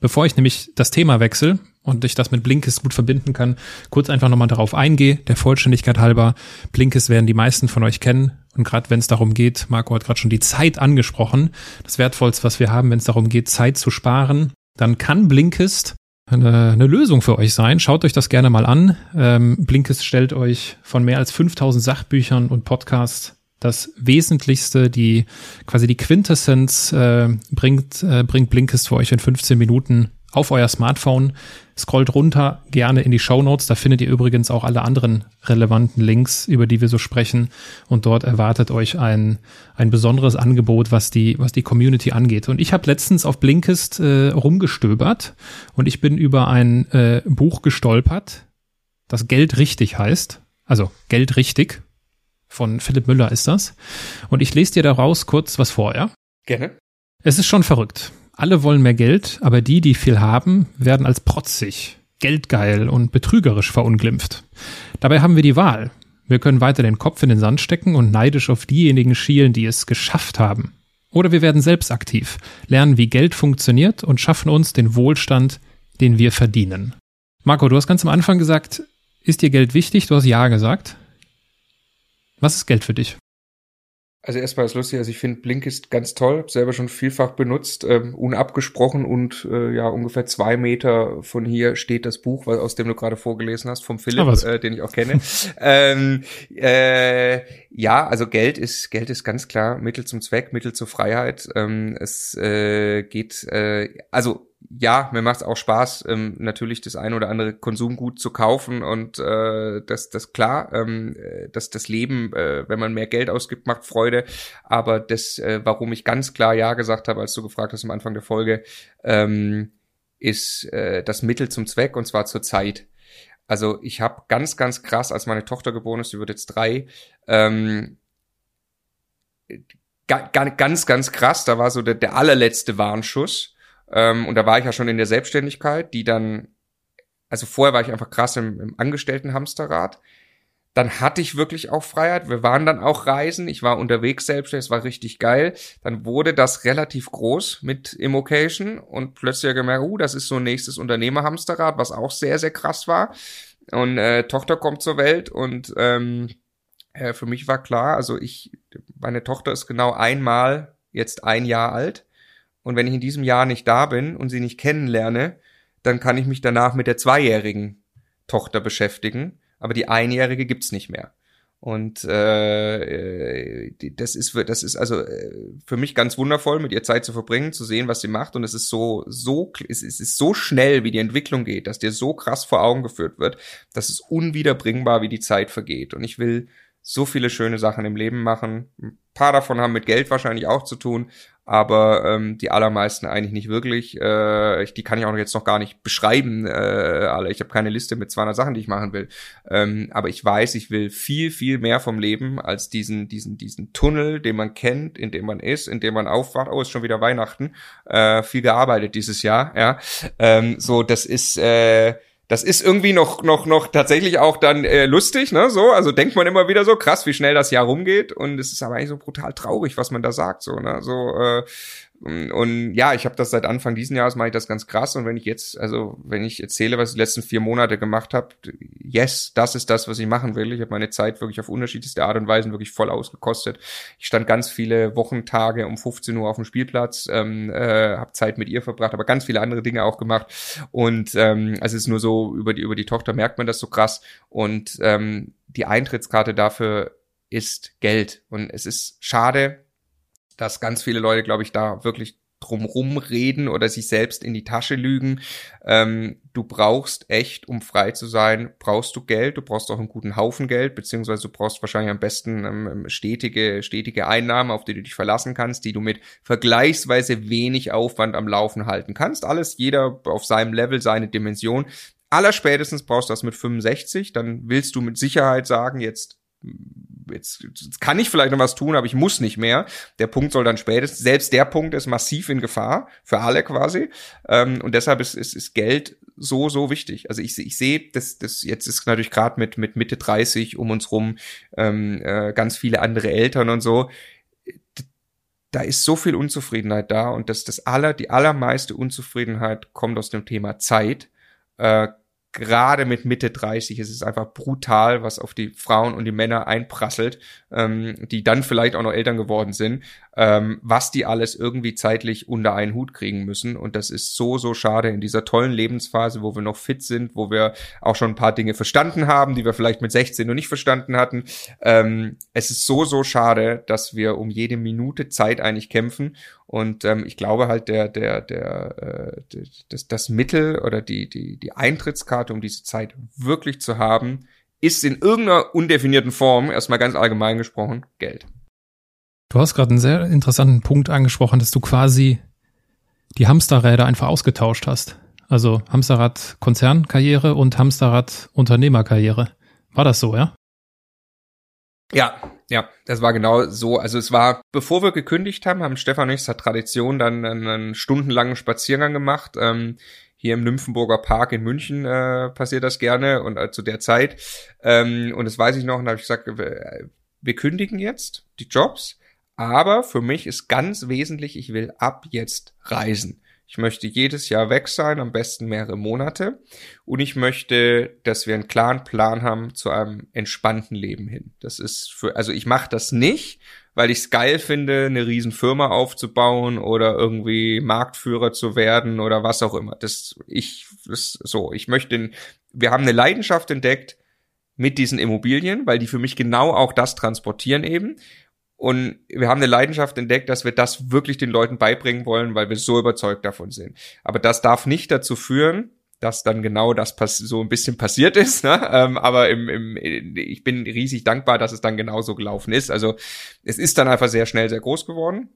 bevor ich nämlich das Thema wechsle, und ich das mit Blinkist gut verbinden kann, kurz einfach nochmal darauf eingehe, der Vollständigkeit halber. Blinkist werden die meisten von euch kennen. Und gerade wenn es darum geht, Marco hat gerade schon die Zeit angesprochen, das Wertvollste, was wir haben, wenn es darum geht, Zeit zu sparen, dann kann Blinkist eine, eine Lösung für euch sein. Schaut euch das gerne mal an. Ähm, Blinkist stellt euch von mehr als 5000 Sachbüchern und Podcasts das Wesentlichste, die quasi die Quintessenz äh, bringt, äh, bringt Blinkist für euch in 15 Minuten auf euer Smartphone. Scrollt runter gerne in die Show Notes. Da findet ihr übrigens auch alle anderen relevanten Links, über die wir so sprechen. Und dort erwartet euch ein, ein besonderes Angebot, was die, was die Community angeht. Und ich habe letztens auf Blinkist äh, rumgestöbert und ich bin über ein äh, Buch gestolpert, das Geld richtig heißt. Also Geld richtig. Von Philipp Müller ist das. Und ich lese dir daraus kurz was vor, ja? Gerne. Es ist schon verrückt. Alle wollen mehr Geld, aber die, die viel haben, werden als protzig, geldgeil und betrügerisch verunglimpft. Dabei haben wir die Wahl. Wir können weiter den Kopf in den Sand stecken und neidisch auf diejenigen schielen, die es geschafft haben. Oder wir werden selbst aktiv, lernen, wie Geld funktioniert und schaffen uns den Wohlstand, den wir verdienen. Marco, du hast ganz am Anfang gesagt, ist dir Geld wichtig? Du hast Ja gesagt. Was ist Geld für dich? Also erstmal ist lustig, also ich finde Blinkist ganz toll, hab selber schon vielfach benutzt, ähm, unabgesprochen und äh, ja, ungefähr zwei Meter von hier steht das Buch, was, aus dem du gerade vorgelesen hast, vom Philipp, ah, äh, den ich auch kenne. ähm, äh, ja, also Geld ist, Geld ist ganz klar Mittel zum Zweck, Mittel zur Freiheit. Ähm, es äh, geht, äh, also ja, mir macht es auch Spaß, ähm, natürlich das ein oder andere Konsumgut zu kaufen und äh, das, das klar, ähm, äh, dass das Leben, äh, wenn man mehr Geld ausgibt, macht Freude. Aber das, äh, warum ich ganz klar Ja gesagt habe, als du gefragt hast am Anfang der Folge, ähm, ist äh, das Mittel zum Zweck und zwar zur Zeit. Also ich habe ganz, ganz krass, als meine Tochter geboren ist, die wird jetzt drei, ähm, ganz, ganz krass, da war so der, der allerletzte Warnschuss ähm, und da war ich ja schon in der Selbstständigkeit, die dann, also vorher war ich einfach krass im, im Angestellten-Hamsterrad. Dann hatte ich wirklich auch Freiheit. Wir waren dann auch reisen. Ich war unterwegs selbstständig. Es war richtig geil. Dann wurde das relativ groß mit Immocation und plötzlich gemerkt, uh, das ist so ein nächstes Unternehmerhamsterrad, was auch sehr, sehr krass war. Und äh, Tochter kommt zur Welt und ähm, äh, für mich war klar, also ich, meine Tochter ist genau einmal jetzt ein Jahr alt. Und wenn ich in diesem Jahr nicht da bin und sie nicht kennenlerne, dann kann ich mich danach mit der zweijährigen Tochter beschäftigen. Aber die einjährige gibt's nicht mehr. Und äh, das ist das ist also äh, für mich ganz wundervoll, mit ihr Zeit zu verbringen, zu sehen, was sie macht. Und es ist so so es ist so schnell, wie die Entwicklung geht, dass dir so krass vor Augen geführt wird, dass es unwiederbringbar, wie die Zeit vergeht. Und ich will so viele schöne Sachen im Leben machen. Ein paar davon haben mit Geld wahrscheinlich auch zu tun, aber ähm, die allermeisten eigentlich nicht wirklich. Äh, ich, die kann ich auch jetzt noch gar nicht beschreiben. Äh, alle. Ich habe keine Liste mit 200 Sachen, die ich machen will. Ähm, aber ich weiß, ich will viel, viel mehr vom Leben als diesen, diesen, diesen Tunnel, den man kennt, in dem man ist, in dem man aufwacht. Oh, ist schon wieder Weihnachten. Äh, viel gearbeitet dieses Jahr. Ja, ähm, so das ist. Äh, das ist irgendwie noch noch noch tatsächlich auch dann äh, lustig, ne? So, also denkt man immer wieder so krass, wie schnell das Jahr rumgeht und es ist aber eigentlich so brutal traurig, was man da sagt, so, ne? So äh, und ja, ich habe das seit Anfang diesen Jahres mache ich das ganz krass und wenn ich jetzt, also wenn ich erzähle, was ich die letzten vier Monate gemacht habe, yes, das ist das, was ich machen will. Ich habe meine Zeit wirklich auf unterschiedlichste Art und Weise wirklich voll ausgekostet. Ich stand ganz viele Wochentage um 15 Uhr auf dem Spielplatz, ähm, äh, habe Zeit mit ihr verbracht, aber ganz viele andere Dinge auch gemacht und ähm, also es ist nur so über die über die Tochter merkt man das so krass und ähm, die Eintrittskarte dafür ist Geld und es ist schade, dass ganz viele Leute, glaube ich, da wirklich drumrum reden oder sich selbst in die Tasche lügen. Ähm, du brauchst echt, um frei zu sein, brauchst du Geld, du brauchst auch einen guten Haufen Geld, beziehungsweise du brauchst wahrscheinlich am besten ähm, stetige, stetige Einnahmen, auf die du dich verlassen kannst, die du mit vergleichsweise wenig Aufwand am Laufen halten kannst. Alles, jeder auf seinem Level, seine Dimension. Allerspätestens brauchst du das mit 65, dann willst du mit Sicherheit sagen, jetzt jetzt, jetzt kann ich vielleicht noch was tun, aber ich muss nicht mehr. Der Punkt soll dann spätestens, selbst der Punkt ist massiv in Gefahr, für alle quasi. Ähm, und deshalb ist, ist, ist Geld so, so wichtig. Also ich, ich sehe, das, das jetzt ist natürlich gerade mit, mit Mitte 30 um uns rum ähm, äh, ganz viele andere Eltern und so. Da ist so viel Unzufriedenheit da und das, das aller, die allermeiste Unzufriedenheit kommt aus dem Thema Zeit. Äh, gerade mit Mitte 30 ist es einfach brutal, was auf die Frauen und die Männer einprasselt, ähm, die dann vielleicht auch noch Eltern geworden sind, ähm, was die alles irgendwie zeitlich unter einen Hut kriegen müssen. Und das ist so, so schade in dieser tollen Lebensphase, wo wir noch fit sind, wo wir auch schon ein paar Dinge verstanden haben, die wir vielleicht mit 16 noch nicht verstanden hatten. Ähm, es ist so, so schade, dass wir um jede Minute Zeit eigentlich kämpfen. Und ähm, ich glaube halt, der, der, der, äh, das, das Mittel oder die, die, die Eintrittskarte, um diese Zeit wirklich zu haben, ist in irgendeiner undefinierten Form, erstmal ganz allgemein gesprochen, Geld. Du hast gerade einen sehr interessanten Punkt angesprochen, dass du quasi die Hamsterräder einfach ausgetauscht hast. Also Hamsterrad Konzernkarriere und Hamsterrad Unternehmerkarriere. War das so, ja? Ja, ja, das war genau so. Also es war, bevor wir gekündigt haben, haben Stefan und ich zur Tradition dann einen, einen stundenlangen Spaziergang gemacht. Ähm, hier im Nymphenburger Park in München äh, passiert das gerne und äh, zu der Zeit. Ähm, und das weiß ich noch, und da habe ich gesagt, wir, wir kündigen jetzt die Jobs aber für mich ist ganz wesentlich, ich will ab jetzt reisen. Ich möchte jedes Jahr weg sein, am besten mehrere Monate. Und ich möchte, dass wir einen klaren Plan haben zu einem entspannten Leben hin. Das ist für, also ich mache das nicht, weil ich es geil finde, eine riesen Firma aufzubauen oder irgendwie Marktführer zu werden oder was auch immer. Das, ich, das, so, ich möchte, wir haben eine Leidenschaft entdeckt mit diesen Immobilien, weil die für mich genau auch das transportieren eben. Und wir haben eine Leidenschaft entdeckt, dass wir das wirklich den Leuten beibringen wollen, weil wir so überzeugt davon sind. Aber das darf nicht dazu führen, dass dann genau das so ein bisschen passiert ist. Ne? Ähm, aber im, im, ich bin riesig dankbar, dass es dann genauso gelaufen ist. Also es ist dann einfach sehr schnell sehr groß geworden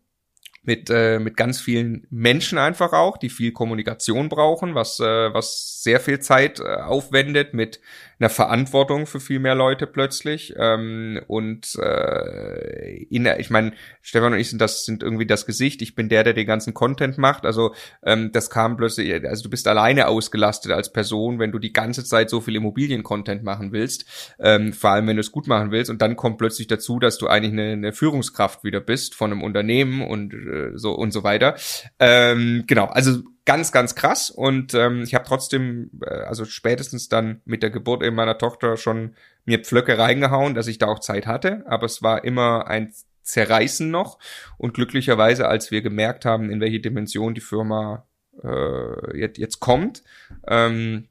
mit äh, mit ganz vielen Menschen einfach auch, die viel Kommunikation brauchen, was äh, was sehr viel Zeit äh, aufwendet mit einer Verantwortung für viel mehr Leute plötzlich. Ähm, und äh, in, ich meine, Stefan und ich sind das sind irgendwie das Gesicht. Ich bin der, der den ganzen Content macht. Also ähm, das kam plötzlich, also du bist alleine ausgelastet als Person, wenn du die ganze Zeit so viel Immobilien-Content machen willst, ähm, vor allem wenn du es gut machen willst. Und dann kommt plötzlich dazu, dass du eigentlich eine, eine Führungskraft wieder bist von einem Unternehmen und äh, so und so weiter. Ähm, genau, also ganz, ganz krass. Und ähm, ich habe trotzdem, äh, also spätestens dann mit der Geburt in meiner Tochter schon mir Pflöcke reingehauen, dass ich da auch Zeit hatte. Aber es war immer ein Zerreißen noch. Und glücklicherweise, als wir gemerkt haben, in welche Dimension die Firma äh, jetzt, jetzt kommt, ähm,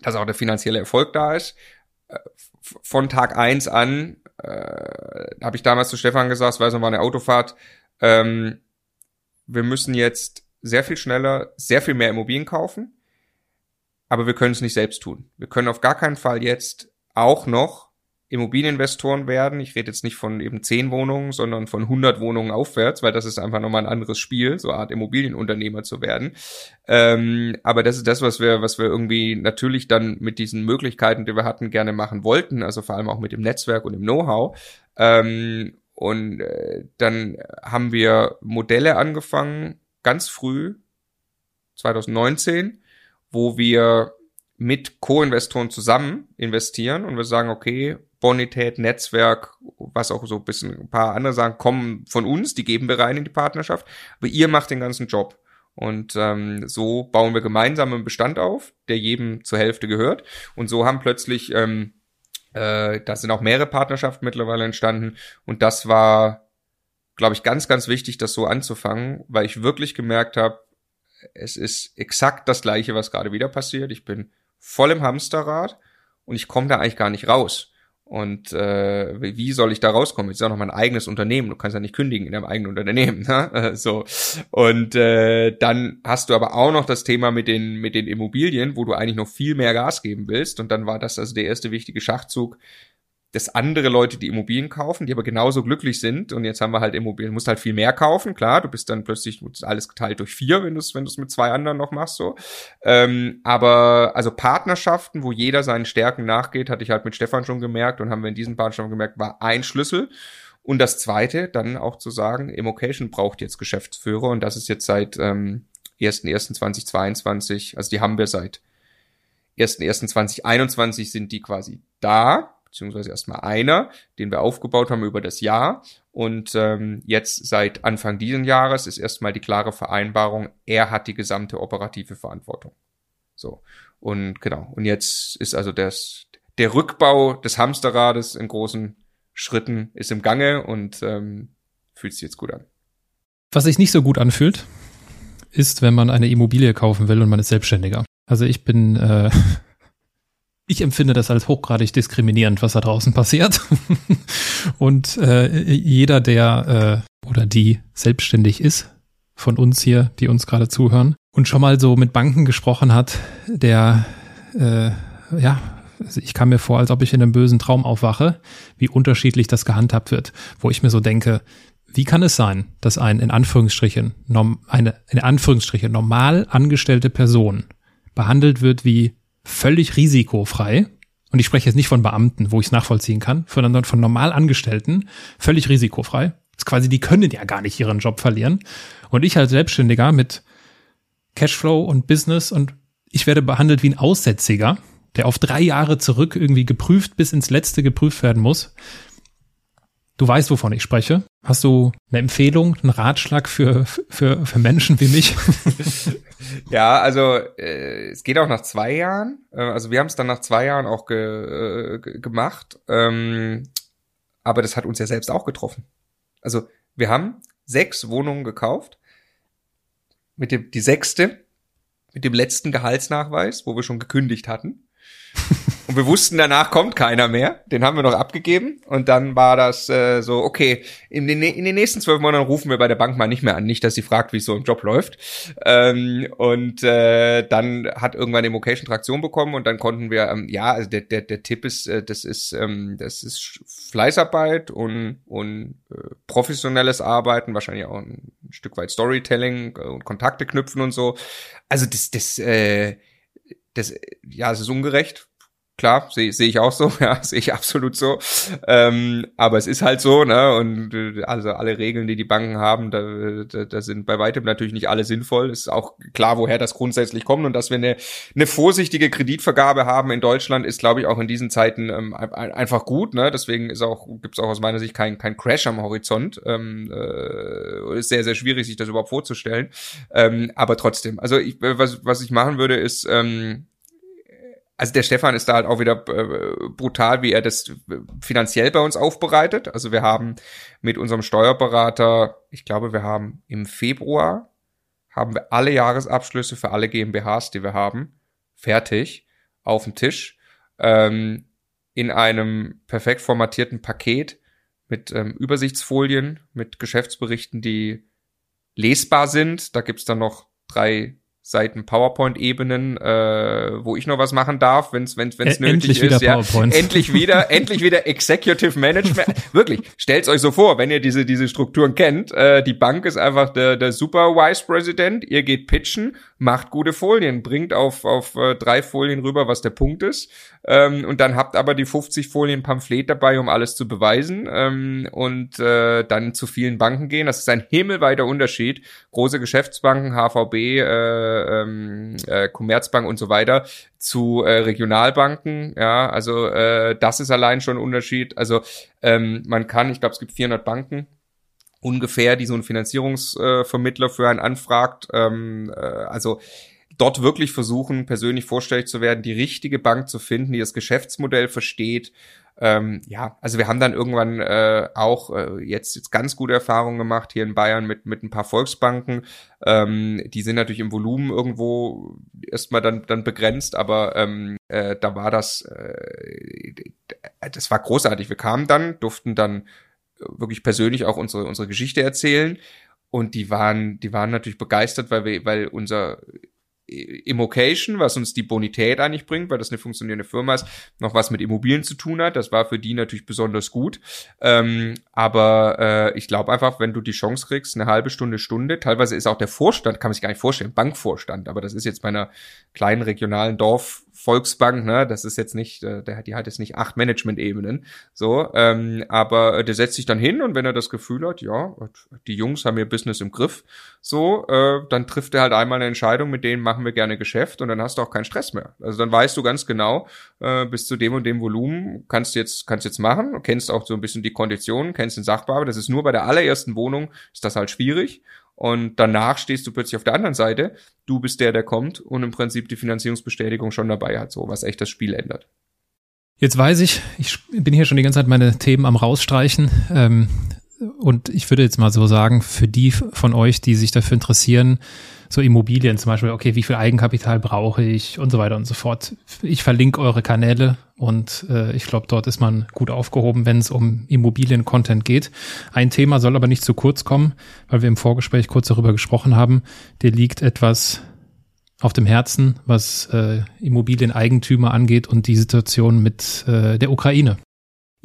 dass auch der finanzielle Erfolg da ist, äh, von Tag eins an äh, habe ich damals zu Stefan gesagt, es war so eine Autofahrt, ähm, wir müssen jetzt sehr viel schneller, sehr viel mehr Immobilien kaufen. Aber wir können es nicht selbst tun. Wir können auf gar keinen Fall jetzt auch noch Immobilieninvestoren werden. Ich rede jetzt nicht von eben zehn Wohnungen, sondern von 100 Wohnungen aufwärts, weil das ist einfach nochmal ein anderes Spiel, so eine Art Immobilienunternehmer zu werden. Ähm, aber das ist das, was wir, was wir irgendwie natürlich dann mit diesen Möglichkeiten, die wir hatten, gerne machen wollten. Also vor allem auch mit dem Netzwerk und dem Know-how. Ähm, und äh, dann haben wir Modelle angefangen, ganz früh, 2019, wo wir mit Co-Investoren zusammen investieren und wir sagen, okay, Bonität, Netzwerk, was auch so ein bisschen ein paar andere sagen, kommen von uns, die geben wir rein in die Partnerschaft, aber ihr macht den ganzen Job. Und ähm, so bauen wir gemeinsam einen Bestand auf, der jedem zur Hälfte gehört. Und so haben plötzlich, ähm, äh, da sind auch mehrere Partnerschaften mittlerweile entstanden. Und das war glaube ich, ganz, ganz wichtig, das so anzufangen, weil ich wirklich gemerkt habe, es ist exakt das gleiche, was gerade wieder passiert. Ich bin voll im Hamsterrad und ich komme da eigentlich gar nicht raus. Und äh, wie soll ich da rauskommen? Jetzt ist ja noch mein eigenes Unternehmen. Du kannst ja nicht kündigen in deinem eigenen Unternehmen. Ne? so und äh, dann hast du aber auch noch das Thema mit den mit den Immobilien, wo du eigentlich noch viel mehr Gas geben willst. Und dann war das also der erste wichtige Schachzug, dass andere Leute die Immobilien kaufen, die aber genauso glücklich sind. Und jetzt haben wir halt Immobilien, musst halt viel mehr kaufen, klar, du bist dann plötzlich alles geteilt durch vier, wenn du es wenn du's mit zwei anderen noch machst. so. Ähm, aber also Partnerschaften, wo jeder seinen Stärken nachgeht, hatte ich halt mit Stefan schon gemerkt und haben wir in diesen Partnerschaften gemerkt, war ein Schlüssel. Und das zweite, dann auch zu sagen, Immocation braucht jetzt Geschäftsführer und das ist jetzt seit ähm, 1.1.2022, also die haben wir seit 1.1.2021 sind die quasi da beziehungsweise erstmal einer, den wir aufgebaut haben über das Jahr. Und ähm, jetzt seit Anfang dieses Jahres ist erstmal die klare Vereinbarung, er hat die gesamte operative Verantwortung. So. Und genau. Und jetzt ist also das, der Rückbau des Hamsterrades in großen Schritten ist im Gange und ähm, fühlt sich jetzt gut an. Was sich nicht so gut anfühlt, ist, wenn man eine Immobilie kaufen will und man ist Selbstständiger. Also ich bin, äh, ich empfinde das als hochgradig diskriminierend, was da draußen passiert. und äh, jeder, der äh, oder die selbstständig ist, von uns hier, die uns gerade zuhören, und schon mal so mit Banken gesprochen hat, der, äh, ja, ich kam mir vor, als ob ich in einem bösen Traum aufwache, wie unterschiedlich das gehandhabt wird, wo ich mir so denke, wie kann es sein, dass ein in Anführungsstrichen eine in Anführungsstrichen normal angestellte Person behandelt wird wie völlig risikofrei? Und ich spreche jetzt nicht von Beamten, wo ich es nachvollziehen kann, sondern von normal Angestellten, völlig risikofrei. Das ist quasi, die können ja gar nicht ihren Job verlieren. Und ich als Selbstständiger mit Cashflow und Business und ich werde behandelt wie ein Aussätziger, der auf drei Jahre zurück irgendwie geprüft bis ins Letzte geprüft werden muss. Du weißt, wovon ich spreche. Hast du eine Empfehlung, einen Ratschlag für, für, für Menschen wie mich? ja, also äh, es geht auch nach zwei Jahren. Äh, also wir haben es dann nach zwei Jahren auch ge, äh, gemacht. Ähm, aber das hat uns ja selbst auch getroffen. Also wir haben sechs Wohnungen gekauft. Mit dem, die sechste, mit dem letzten Gehaltsnachweis, wo wir schon gekündigt hatten. Und wir wussten, danach kommt keiner mehr. Den haben wir noch abgegeben. Und dann war das äh, so, okay, in den, in den nächsten zwölf Monaten rufen wir bei der Bank mal nicht mehr an. Nicht, dass sie fragt, wie es so im Job läuft. Ähm, und äh, dann hat irgendwann Immocation Traktion bekommen und dann konnten wir, ähm, ja, also der, der, der Tipp ist, äh, das ist, ähm, das ist Fleißarbeit und, und äh, professionelles Arbeiten, wahrscheinlich auch ein Stück weit Storytelling und Kontakte knüpfen und so. Also das, das, äh, das, ja, es ist ungerecht, Klar, sehe seh ich auch so, ja, sehe ich absolut so. Ähm, aber es ist halt so, ne? Und äh, also alle Regeln, die die Banken haben, da, da, da sind bei weitem natürlich nicht alle sinnvoll. Ist auch klar, woher das grundsätzlich kommt und dass wir eine, eine vorsichtige Kreditvergabe haben in Deutschland, ist, glaube ich, auch in diesen Zeiten ähm, einfach gut. Ne? Deswegen ist auch gibt's auch aus meiner Sicht kein, kein Crash am Horizont. Ähm, äh, ist sehr sehr schwierig, sich das überhaupt vorzustellen. Ähm, aber trotzdem, also ich, was was ich machen würde, ist ähm, also der Stefan ist da halt auch wieder äh, brutal, wie er das finanziell bei uns aufbereitet. Also wir haben mit unserem Steuerberater, ich glaube, wir haben im Februar haben wir alle Jahresabschlüsse für alle GmbHs, die wir haben, fertig auf dem Tisch ähm, in einem perfekt formatierten Paket mit ähm, Übersichtsfolien, mit Geschäftsberichten, die lesbar sind. Da gibt's dann noch drei Seiten PowerPoint-Ebenen, äh, wo ich noch was machen darf, wenn es wenn's, wenn's nötig ist. Ja, endlich wieder, endlich wieder Executive Management. Wirklich, stellt's euch so vor, wenn ihr diese diese Strukturen kennt. Äh, die Bank ist einfach der der Super Vice President. Ihr geht pitchen, macht gute Folien, bringt auf auf äh, drei Folien rüber, was der Punkt ist. Ähm, und dann habt aber die 50 Folien Pamphlet dabei, um alles zu beweisen. Ähm, und äh, dann zu vielen Banken gehen. Das ist ein himmelweiter Unterschied. Große Geschäftsbanken, HVB. Äh, ähm, äh, Commerzbank und so weiter zu äh, Regionalbanken. Ja, also äh, das ist allein schon ein Unterschied. Also ähm, man kann, ich glaube, es gibt 400 Banken ungefähr, die so ein Finanzierungsvermittler für einen anfragt. Ähm, äh, also dort wirklich versuchen, persönlich vorstellig zu werden, die richtige Bank zu finden, die das Geschäftsmodell versteht ähm, ja, also wir haben dann irgendwann äh, auch äh, jetzt, jetzt ganz gute Erfahrungen gemacht hier in Bayern mit, mit ein paar Volksbanken. Ähm, die sind natürlich im Volumen irgendwo erstmal dann, dann begrenzt, aber ähm, äh, da war das, äh, das war großartig. Wir kamen dann, durften dann wirklich persönlich auch unsere, unsere Geschichte erzählen. Und die waren, die waren natürlich begeistert, weil wir, weil unser Immocation, was uns die Bonität eigentlich bringt, weil das eine funktionierende Firma ist, noch was mit Immobilien zu tun hat. Das war für die natürlich besonders gut. Ähm, aber äh, ich glaube einfach, wenn du die Chance kriegst, eine halbe Stunde, Stunde, teilweise ist auch der Vorstand, kann man sich gar nicht vorstellen, Bankvorstand, aber das ist jetzt bei einer kleinen regionalen Dorf Volksbank, ne, das ist jetzt nicht, äh, der, die hat jetzt nicht acht Management-Ebenen, so, ähm, aber äh, der setzt sich dann hin und wenn er das Gefühl hat, ja, die Jungs haben ihr Business im Griff, so, äh, dann trifft er halt einmal eine Entscheidung, mit denen machen wir gerne Geschäft und dann hast du auch keinen Stress mehr. Also dann weißt du ganz genau, äh, bis zu dem und dem Volumen kannst du jetzt, kannst jetzt machen, kennst auch so ein bisschen die Konditionen, kennst den Sachbearbeiter, das ist nur bei der allerersten Wohnung, ist das halt schwierig und danach stehst du plötzlich auf der anderen Seite. Du bist der, der kommt und im Prinzip die Finanzierungsbestätigung schon dabei hat, so was echt das Spiel ändert. Jetzt weiß ich, ich bin hier schon die ganze Zeit meine Themen am rausstreichen. Ähm, und ich würde jetzt mal so sagen, für die von euch, die sich dafür interessieren, so Immobilien zum Beispiel, okay, wie viel Eigenkapital brauche ich und so weiter und so fort. Ich verlinke eure Kanäle und äh, ich glaube, dort ist man gut aufgehoben, wenn es um Immobilien-Content geht. Ein Thema soll aber nicht zu kurz kommen, weil wir im Vorgespräch kurz darüber gesprochen haben. Dir liegt etwas auf dem Herzen, was äh, Immobilieneigentümer angeht und die Situation mit äh, der Ukraine.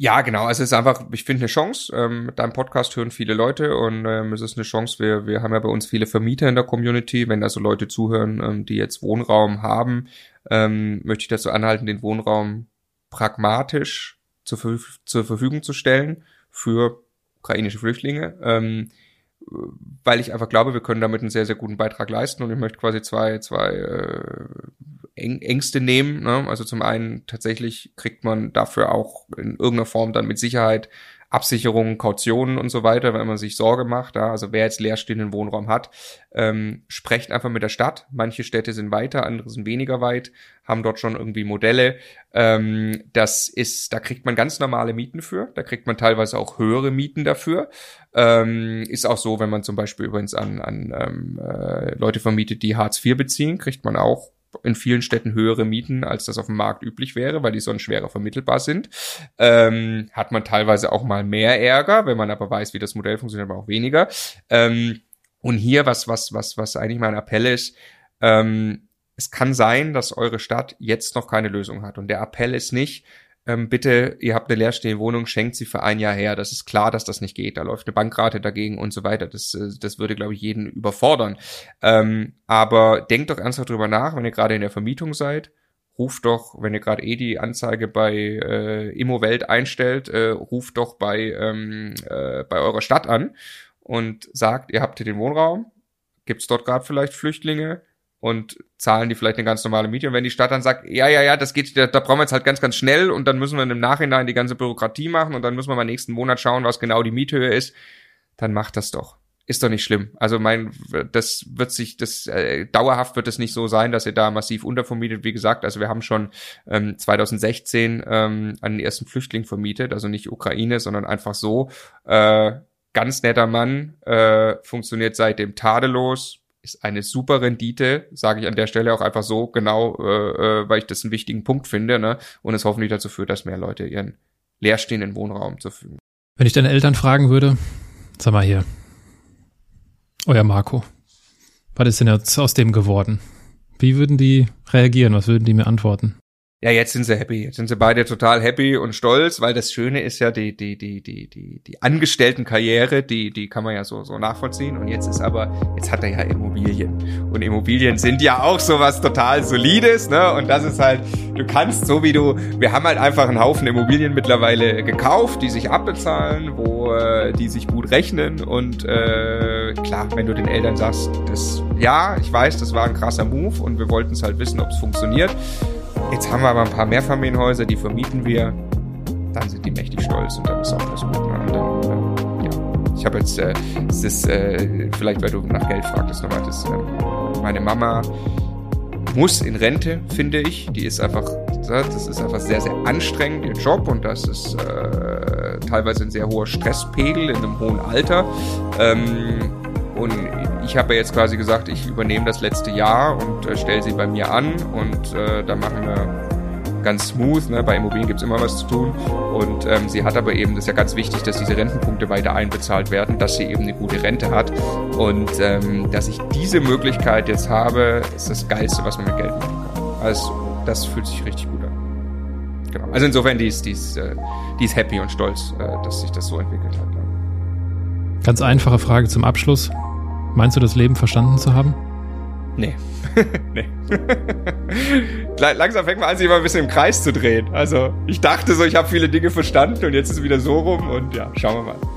Ja, genau. Also es ist einfach, ich finde eine Chance. Ähm, mit deinem Podcast hören viele Leute und ähm, es ist eine Chance. Wir, wir haben ja bei uns viele Vermieter in der Community. Wenn da so Leute zuhören, ähm, die jetzt Wohnraum haben, ähm, möchte ich dazu anhalten, den Wohnraum pragmatisch zur, zur Verfügung zu stellen für ukrainische Flüchtlinge. Ähm, weil ich einfach glaube, wir können damit einen sehr, sehr guten Beitrag leisten und ich möchte quasi zwei, zwei äh, Ängste nehmen. Ne? Also zum einen tatsächlich kriegt man dafür auch in irgendeiner Form dann mit Sicherheit Absicherungen, Kautionen und so weiter, wenn man sich Sorge macht. Ja? Also wer jetzt leerstehenden Wohnraum hat, ähm, sprecht einfach mit der Stadt. Manche Städte sind weiter, andere sind weniger weit, haben dort schon irgendwie Modelle. Ähm, das ist, da kriegt man ganz normale Mieten für. Da kriegt man teilweise auch höhere Mieten dafür. Ähm, ist auch so, wenn man zum Beispiel übrigens an, an ähm, äh, Leute vermietet, die Hartz IV beziehen, kriegt man auch in vielen Städten höhere Mieten, als das auf dem Markt üblich wäre, weil die sonst schwerer vermittelbar sind. Ähm, hat man teilweise auch mal mehr Ärger, wenn man aber weiß, wie das Modell funktioniert, aber auch weniger. Ähm, und hier, was, was, was, was eigentlich mein Appell ist, ähm, es kann sein, dass eure Stadt jetzt noch keine Lösung hat. Und der Appell ist nicht, ähm, bitte, ihr habt eine leerstehende Wohnung, schenkt sie für ein Jahr her. Das ist klar, dass das nicht geht. Da läuft eine Bankrate dagegen und so weiter. Das, äh, das würde, glaube ich, jeden überfordern. Ähm, aber denkt doch ernsthaft drüber nach, wenn ihr gerade in der Vermietung seid. Ruft doch, wenn ihr gerade eh die Anzeige bei äh, Immowelt einstellt, äh, ruft doch bei, ähm, äh, bei eurer Stadt an und sagt, ihr habt hier den Wohnraum, gibt's dort gerade vielleicht Flüchtlinge, und zahlen die vielleicht eine ganz normale Miete. Und wenn die Stadt dann sagt, ja, ja, ja, das geht, da, da brauchen wir jetzt halt ganz, ganz schnell und dann müssen wir im Nachhinein die ganze Bürokratie machen und dann müssen wir mal nächsten Monat schauen, was genau die Miethöhe ist, dann macht das doch. Ist doch nicht schlimm. Also mein, das wird sich, das äh, dauerhaft wird es nicht so sein, dass ihr da massiv untervermietet. Wie gesagt, also wir haben schon ähm, 2016 ähm, einen ersten Flüchtling vermietet, also nicht Ukraine, sondern einfach so. Äh, ganz netter Mann, äh, funktioniert seitdem tadellos, ist eine super Rendite, sage ich an der Stelle auch einfach so, genau, äh, äh, weil ich das einen wichtigen Punkt finde, ne? Und es hoffentlich dazu führt, dass mehr Leute ihren leerstehenden Wohnraum zur Verfügung. Wenn ich deine Eltern fragen würde, sag mal hier, euer Marco, was ist denn jetzt aus dem geworden? Wie würden die reagieren? Was würden die mir antworten? Ja, jetzt sind sie happy. Jetzt sind sie beide total happy und stolz, weil das Schöne ist ja die, die, die, die, die, die Angestelltenkarriere, die, die kann man ja so, so nachvollziehen. Und jetzt ist aber, jetzt hat er ja Immobilien. Und Immobilien sind ja auch sowas total Solides, ne? Und das ist halt, du kannst so wie du, wir haben halt einfach einen Haufen Immobilien mittlerweile gekauft, die sich abbezahlen, wo äh, die sich gut rechnen. Und äh, klar, wenn du den Eltern sagst, das, ja, ich weiß, das war ein krasser Move und wir wollten es halt wissen, ob es funktioniert Jetzt haben wir aber ein paar Mehrfamilienhäuser, die vermieten wir. Dann sind die mächtig stolz und dann ist auch das gut. Und dann, äh, ja. Ich habe jetzt, äh, es ist, äh, vielleicht weil du nach Geld fragtest nochmal, das, äh, meine Mama muss in Rente, finde ich. Die ist einfach, das ist einfach sehr, sehr anstrengend, ihr Job und das ist äh, teilweise ein sehr hoher Stresspegel in einem hohen Alter. Ähm, und ich habe jetzt quasi gesagt, ich übernehme das letzte Jahr und äh, stelle sie bei mir an und äh, da machen wir ganz smooth. Ne? Bei Immobilien gibt's immer was zu tun. Und ähm, sie hat aber eben, das ist ja ganz wichtig, dass diese Rentenpunkte weiter einbezahlt werden, dass sie eben eine gute Rente hat. Und ähm, dass ich diese Möglichkeit jetzt habe, ist das Geilste, was man mit Geld machen kann. Also das fühlt sich richtig gut an. Genau. Also insofern, die ist, die ist, äh, die ist happy und stolz, äh, dass sich das so entwickelt hat. Ganz einfache Frage zum Abschluss. Meinst du, das Leben verstanden zu haben? Nee. nee. Langsam fängt man an, sich immer ein bisschen im Kreis zu drehen. Also, ich dachte so, ich habe viele Dinge verstanden und jetzt ist es wieder so rum und ja, schauen wir mal.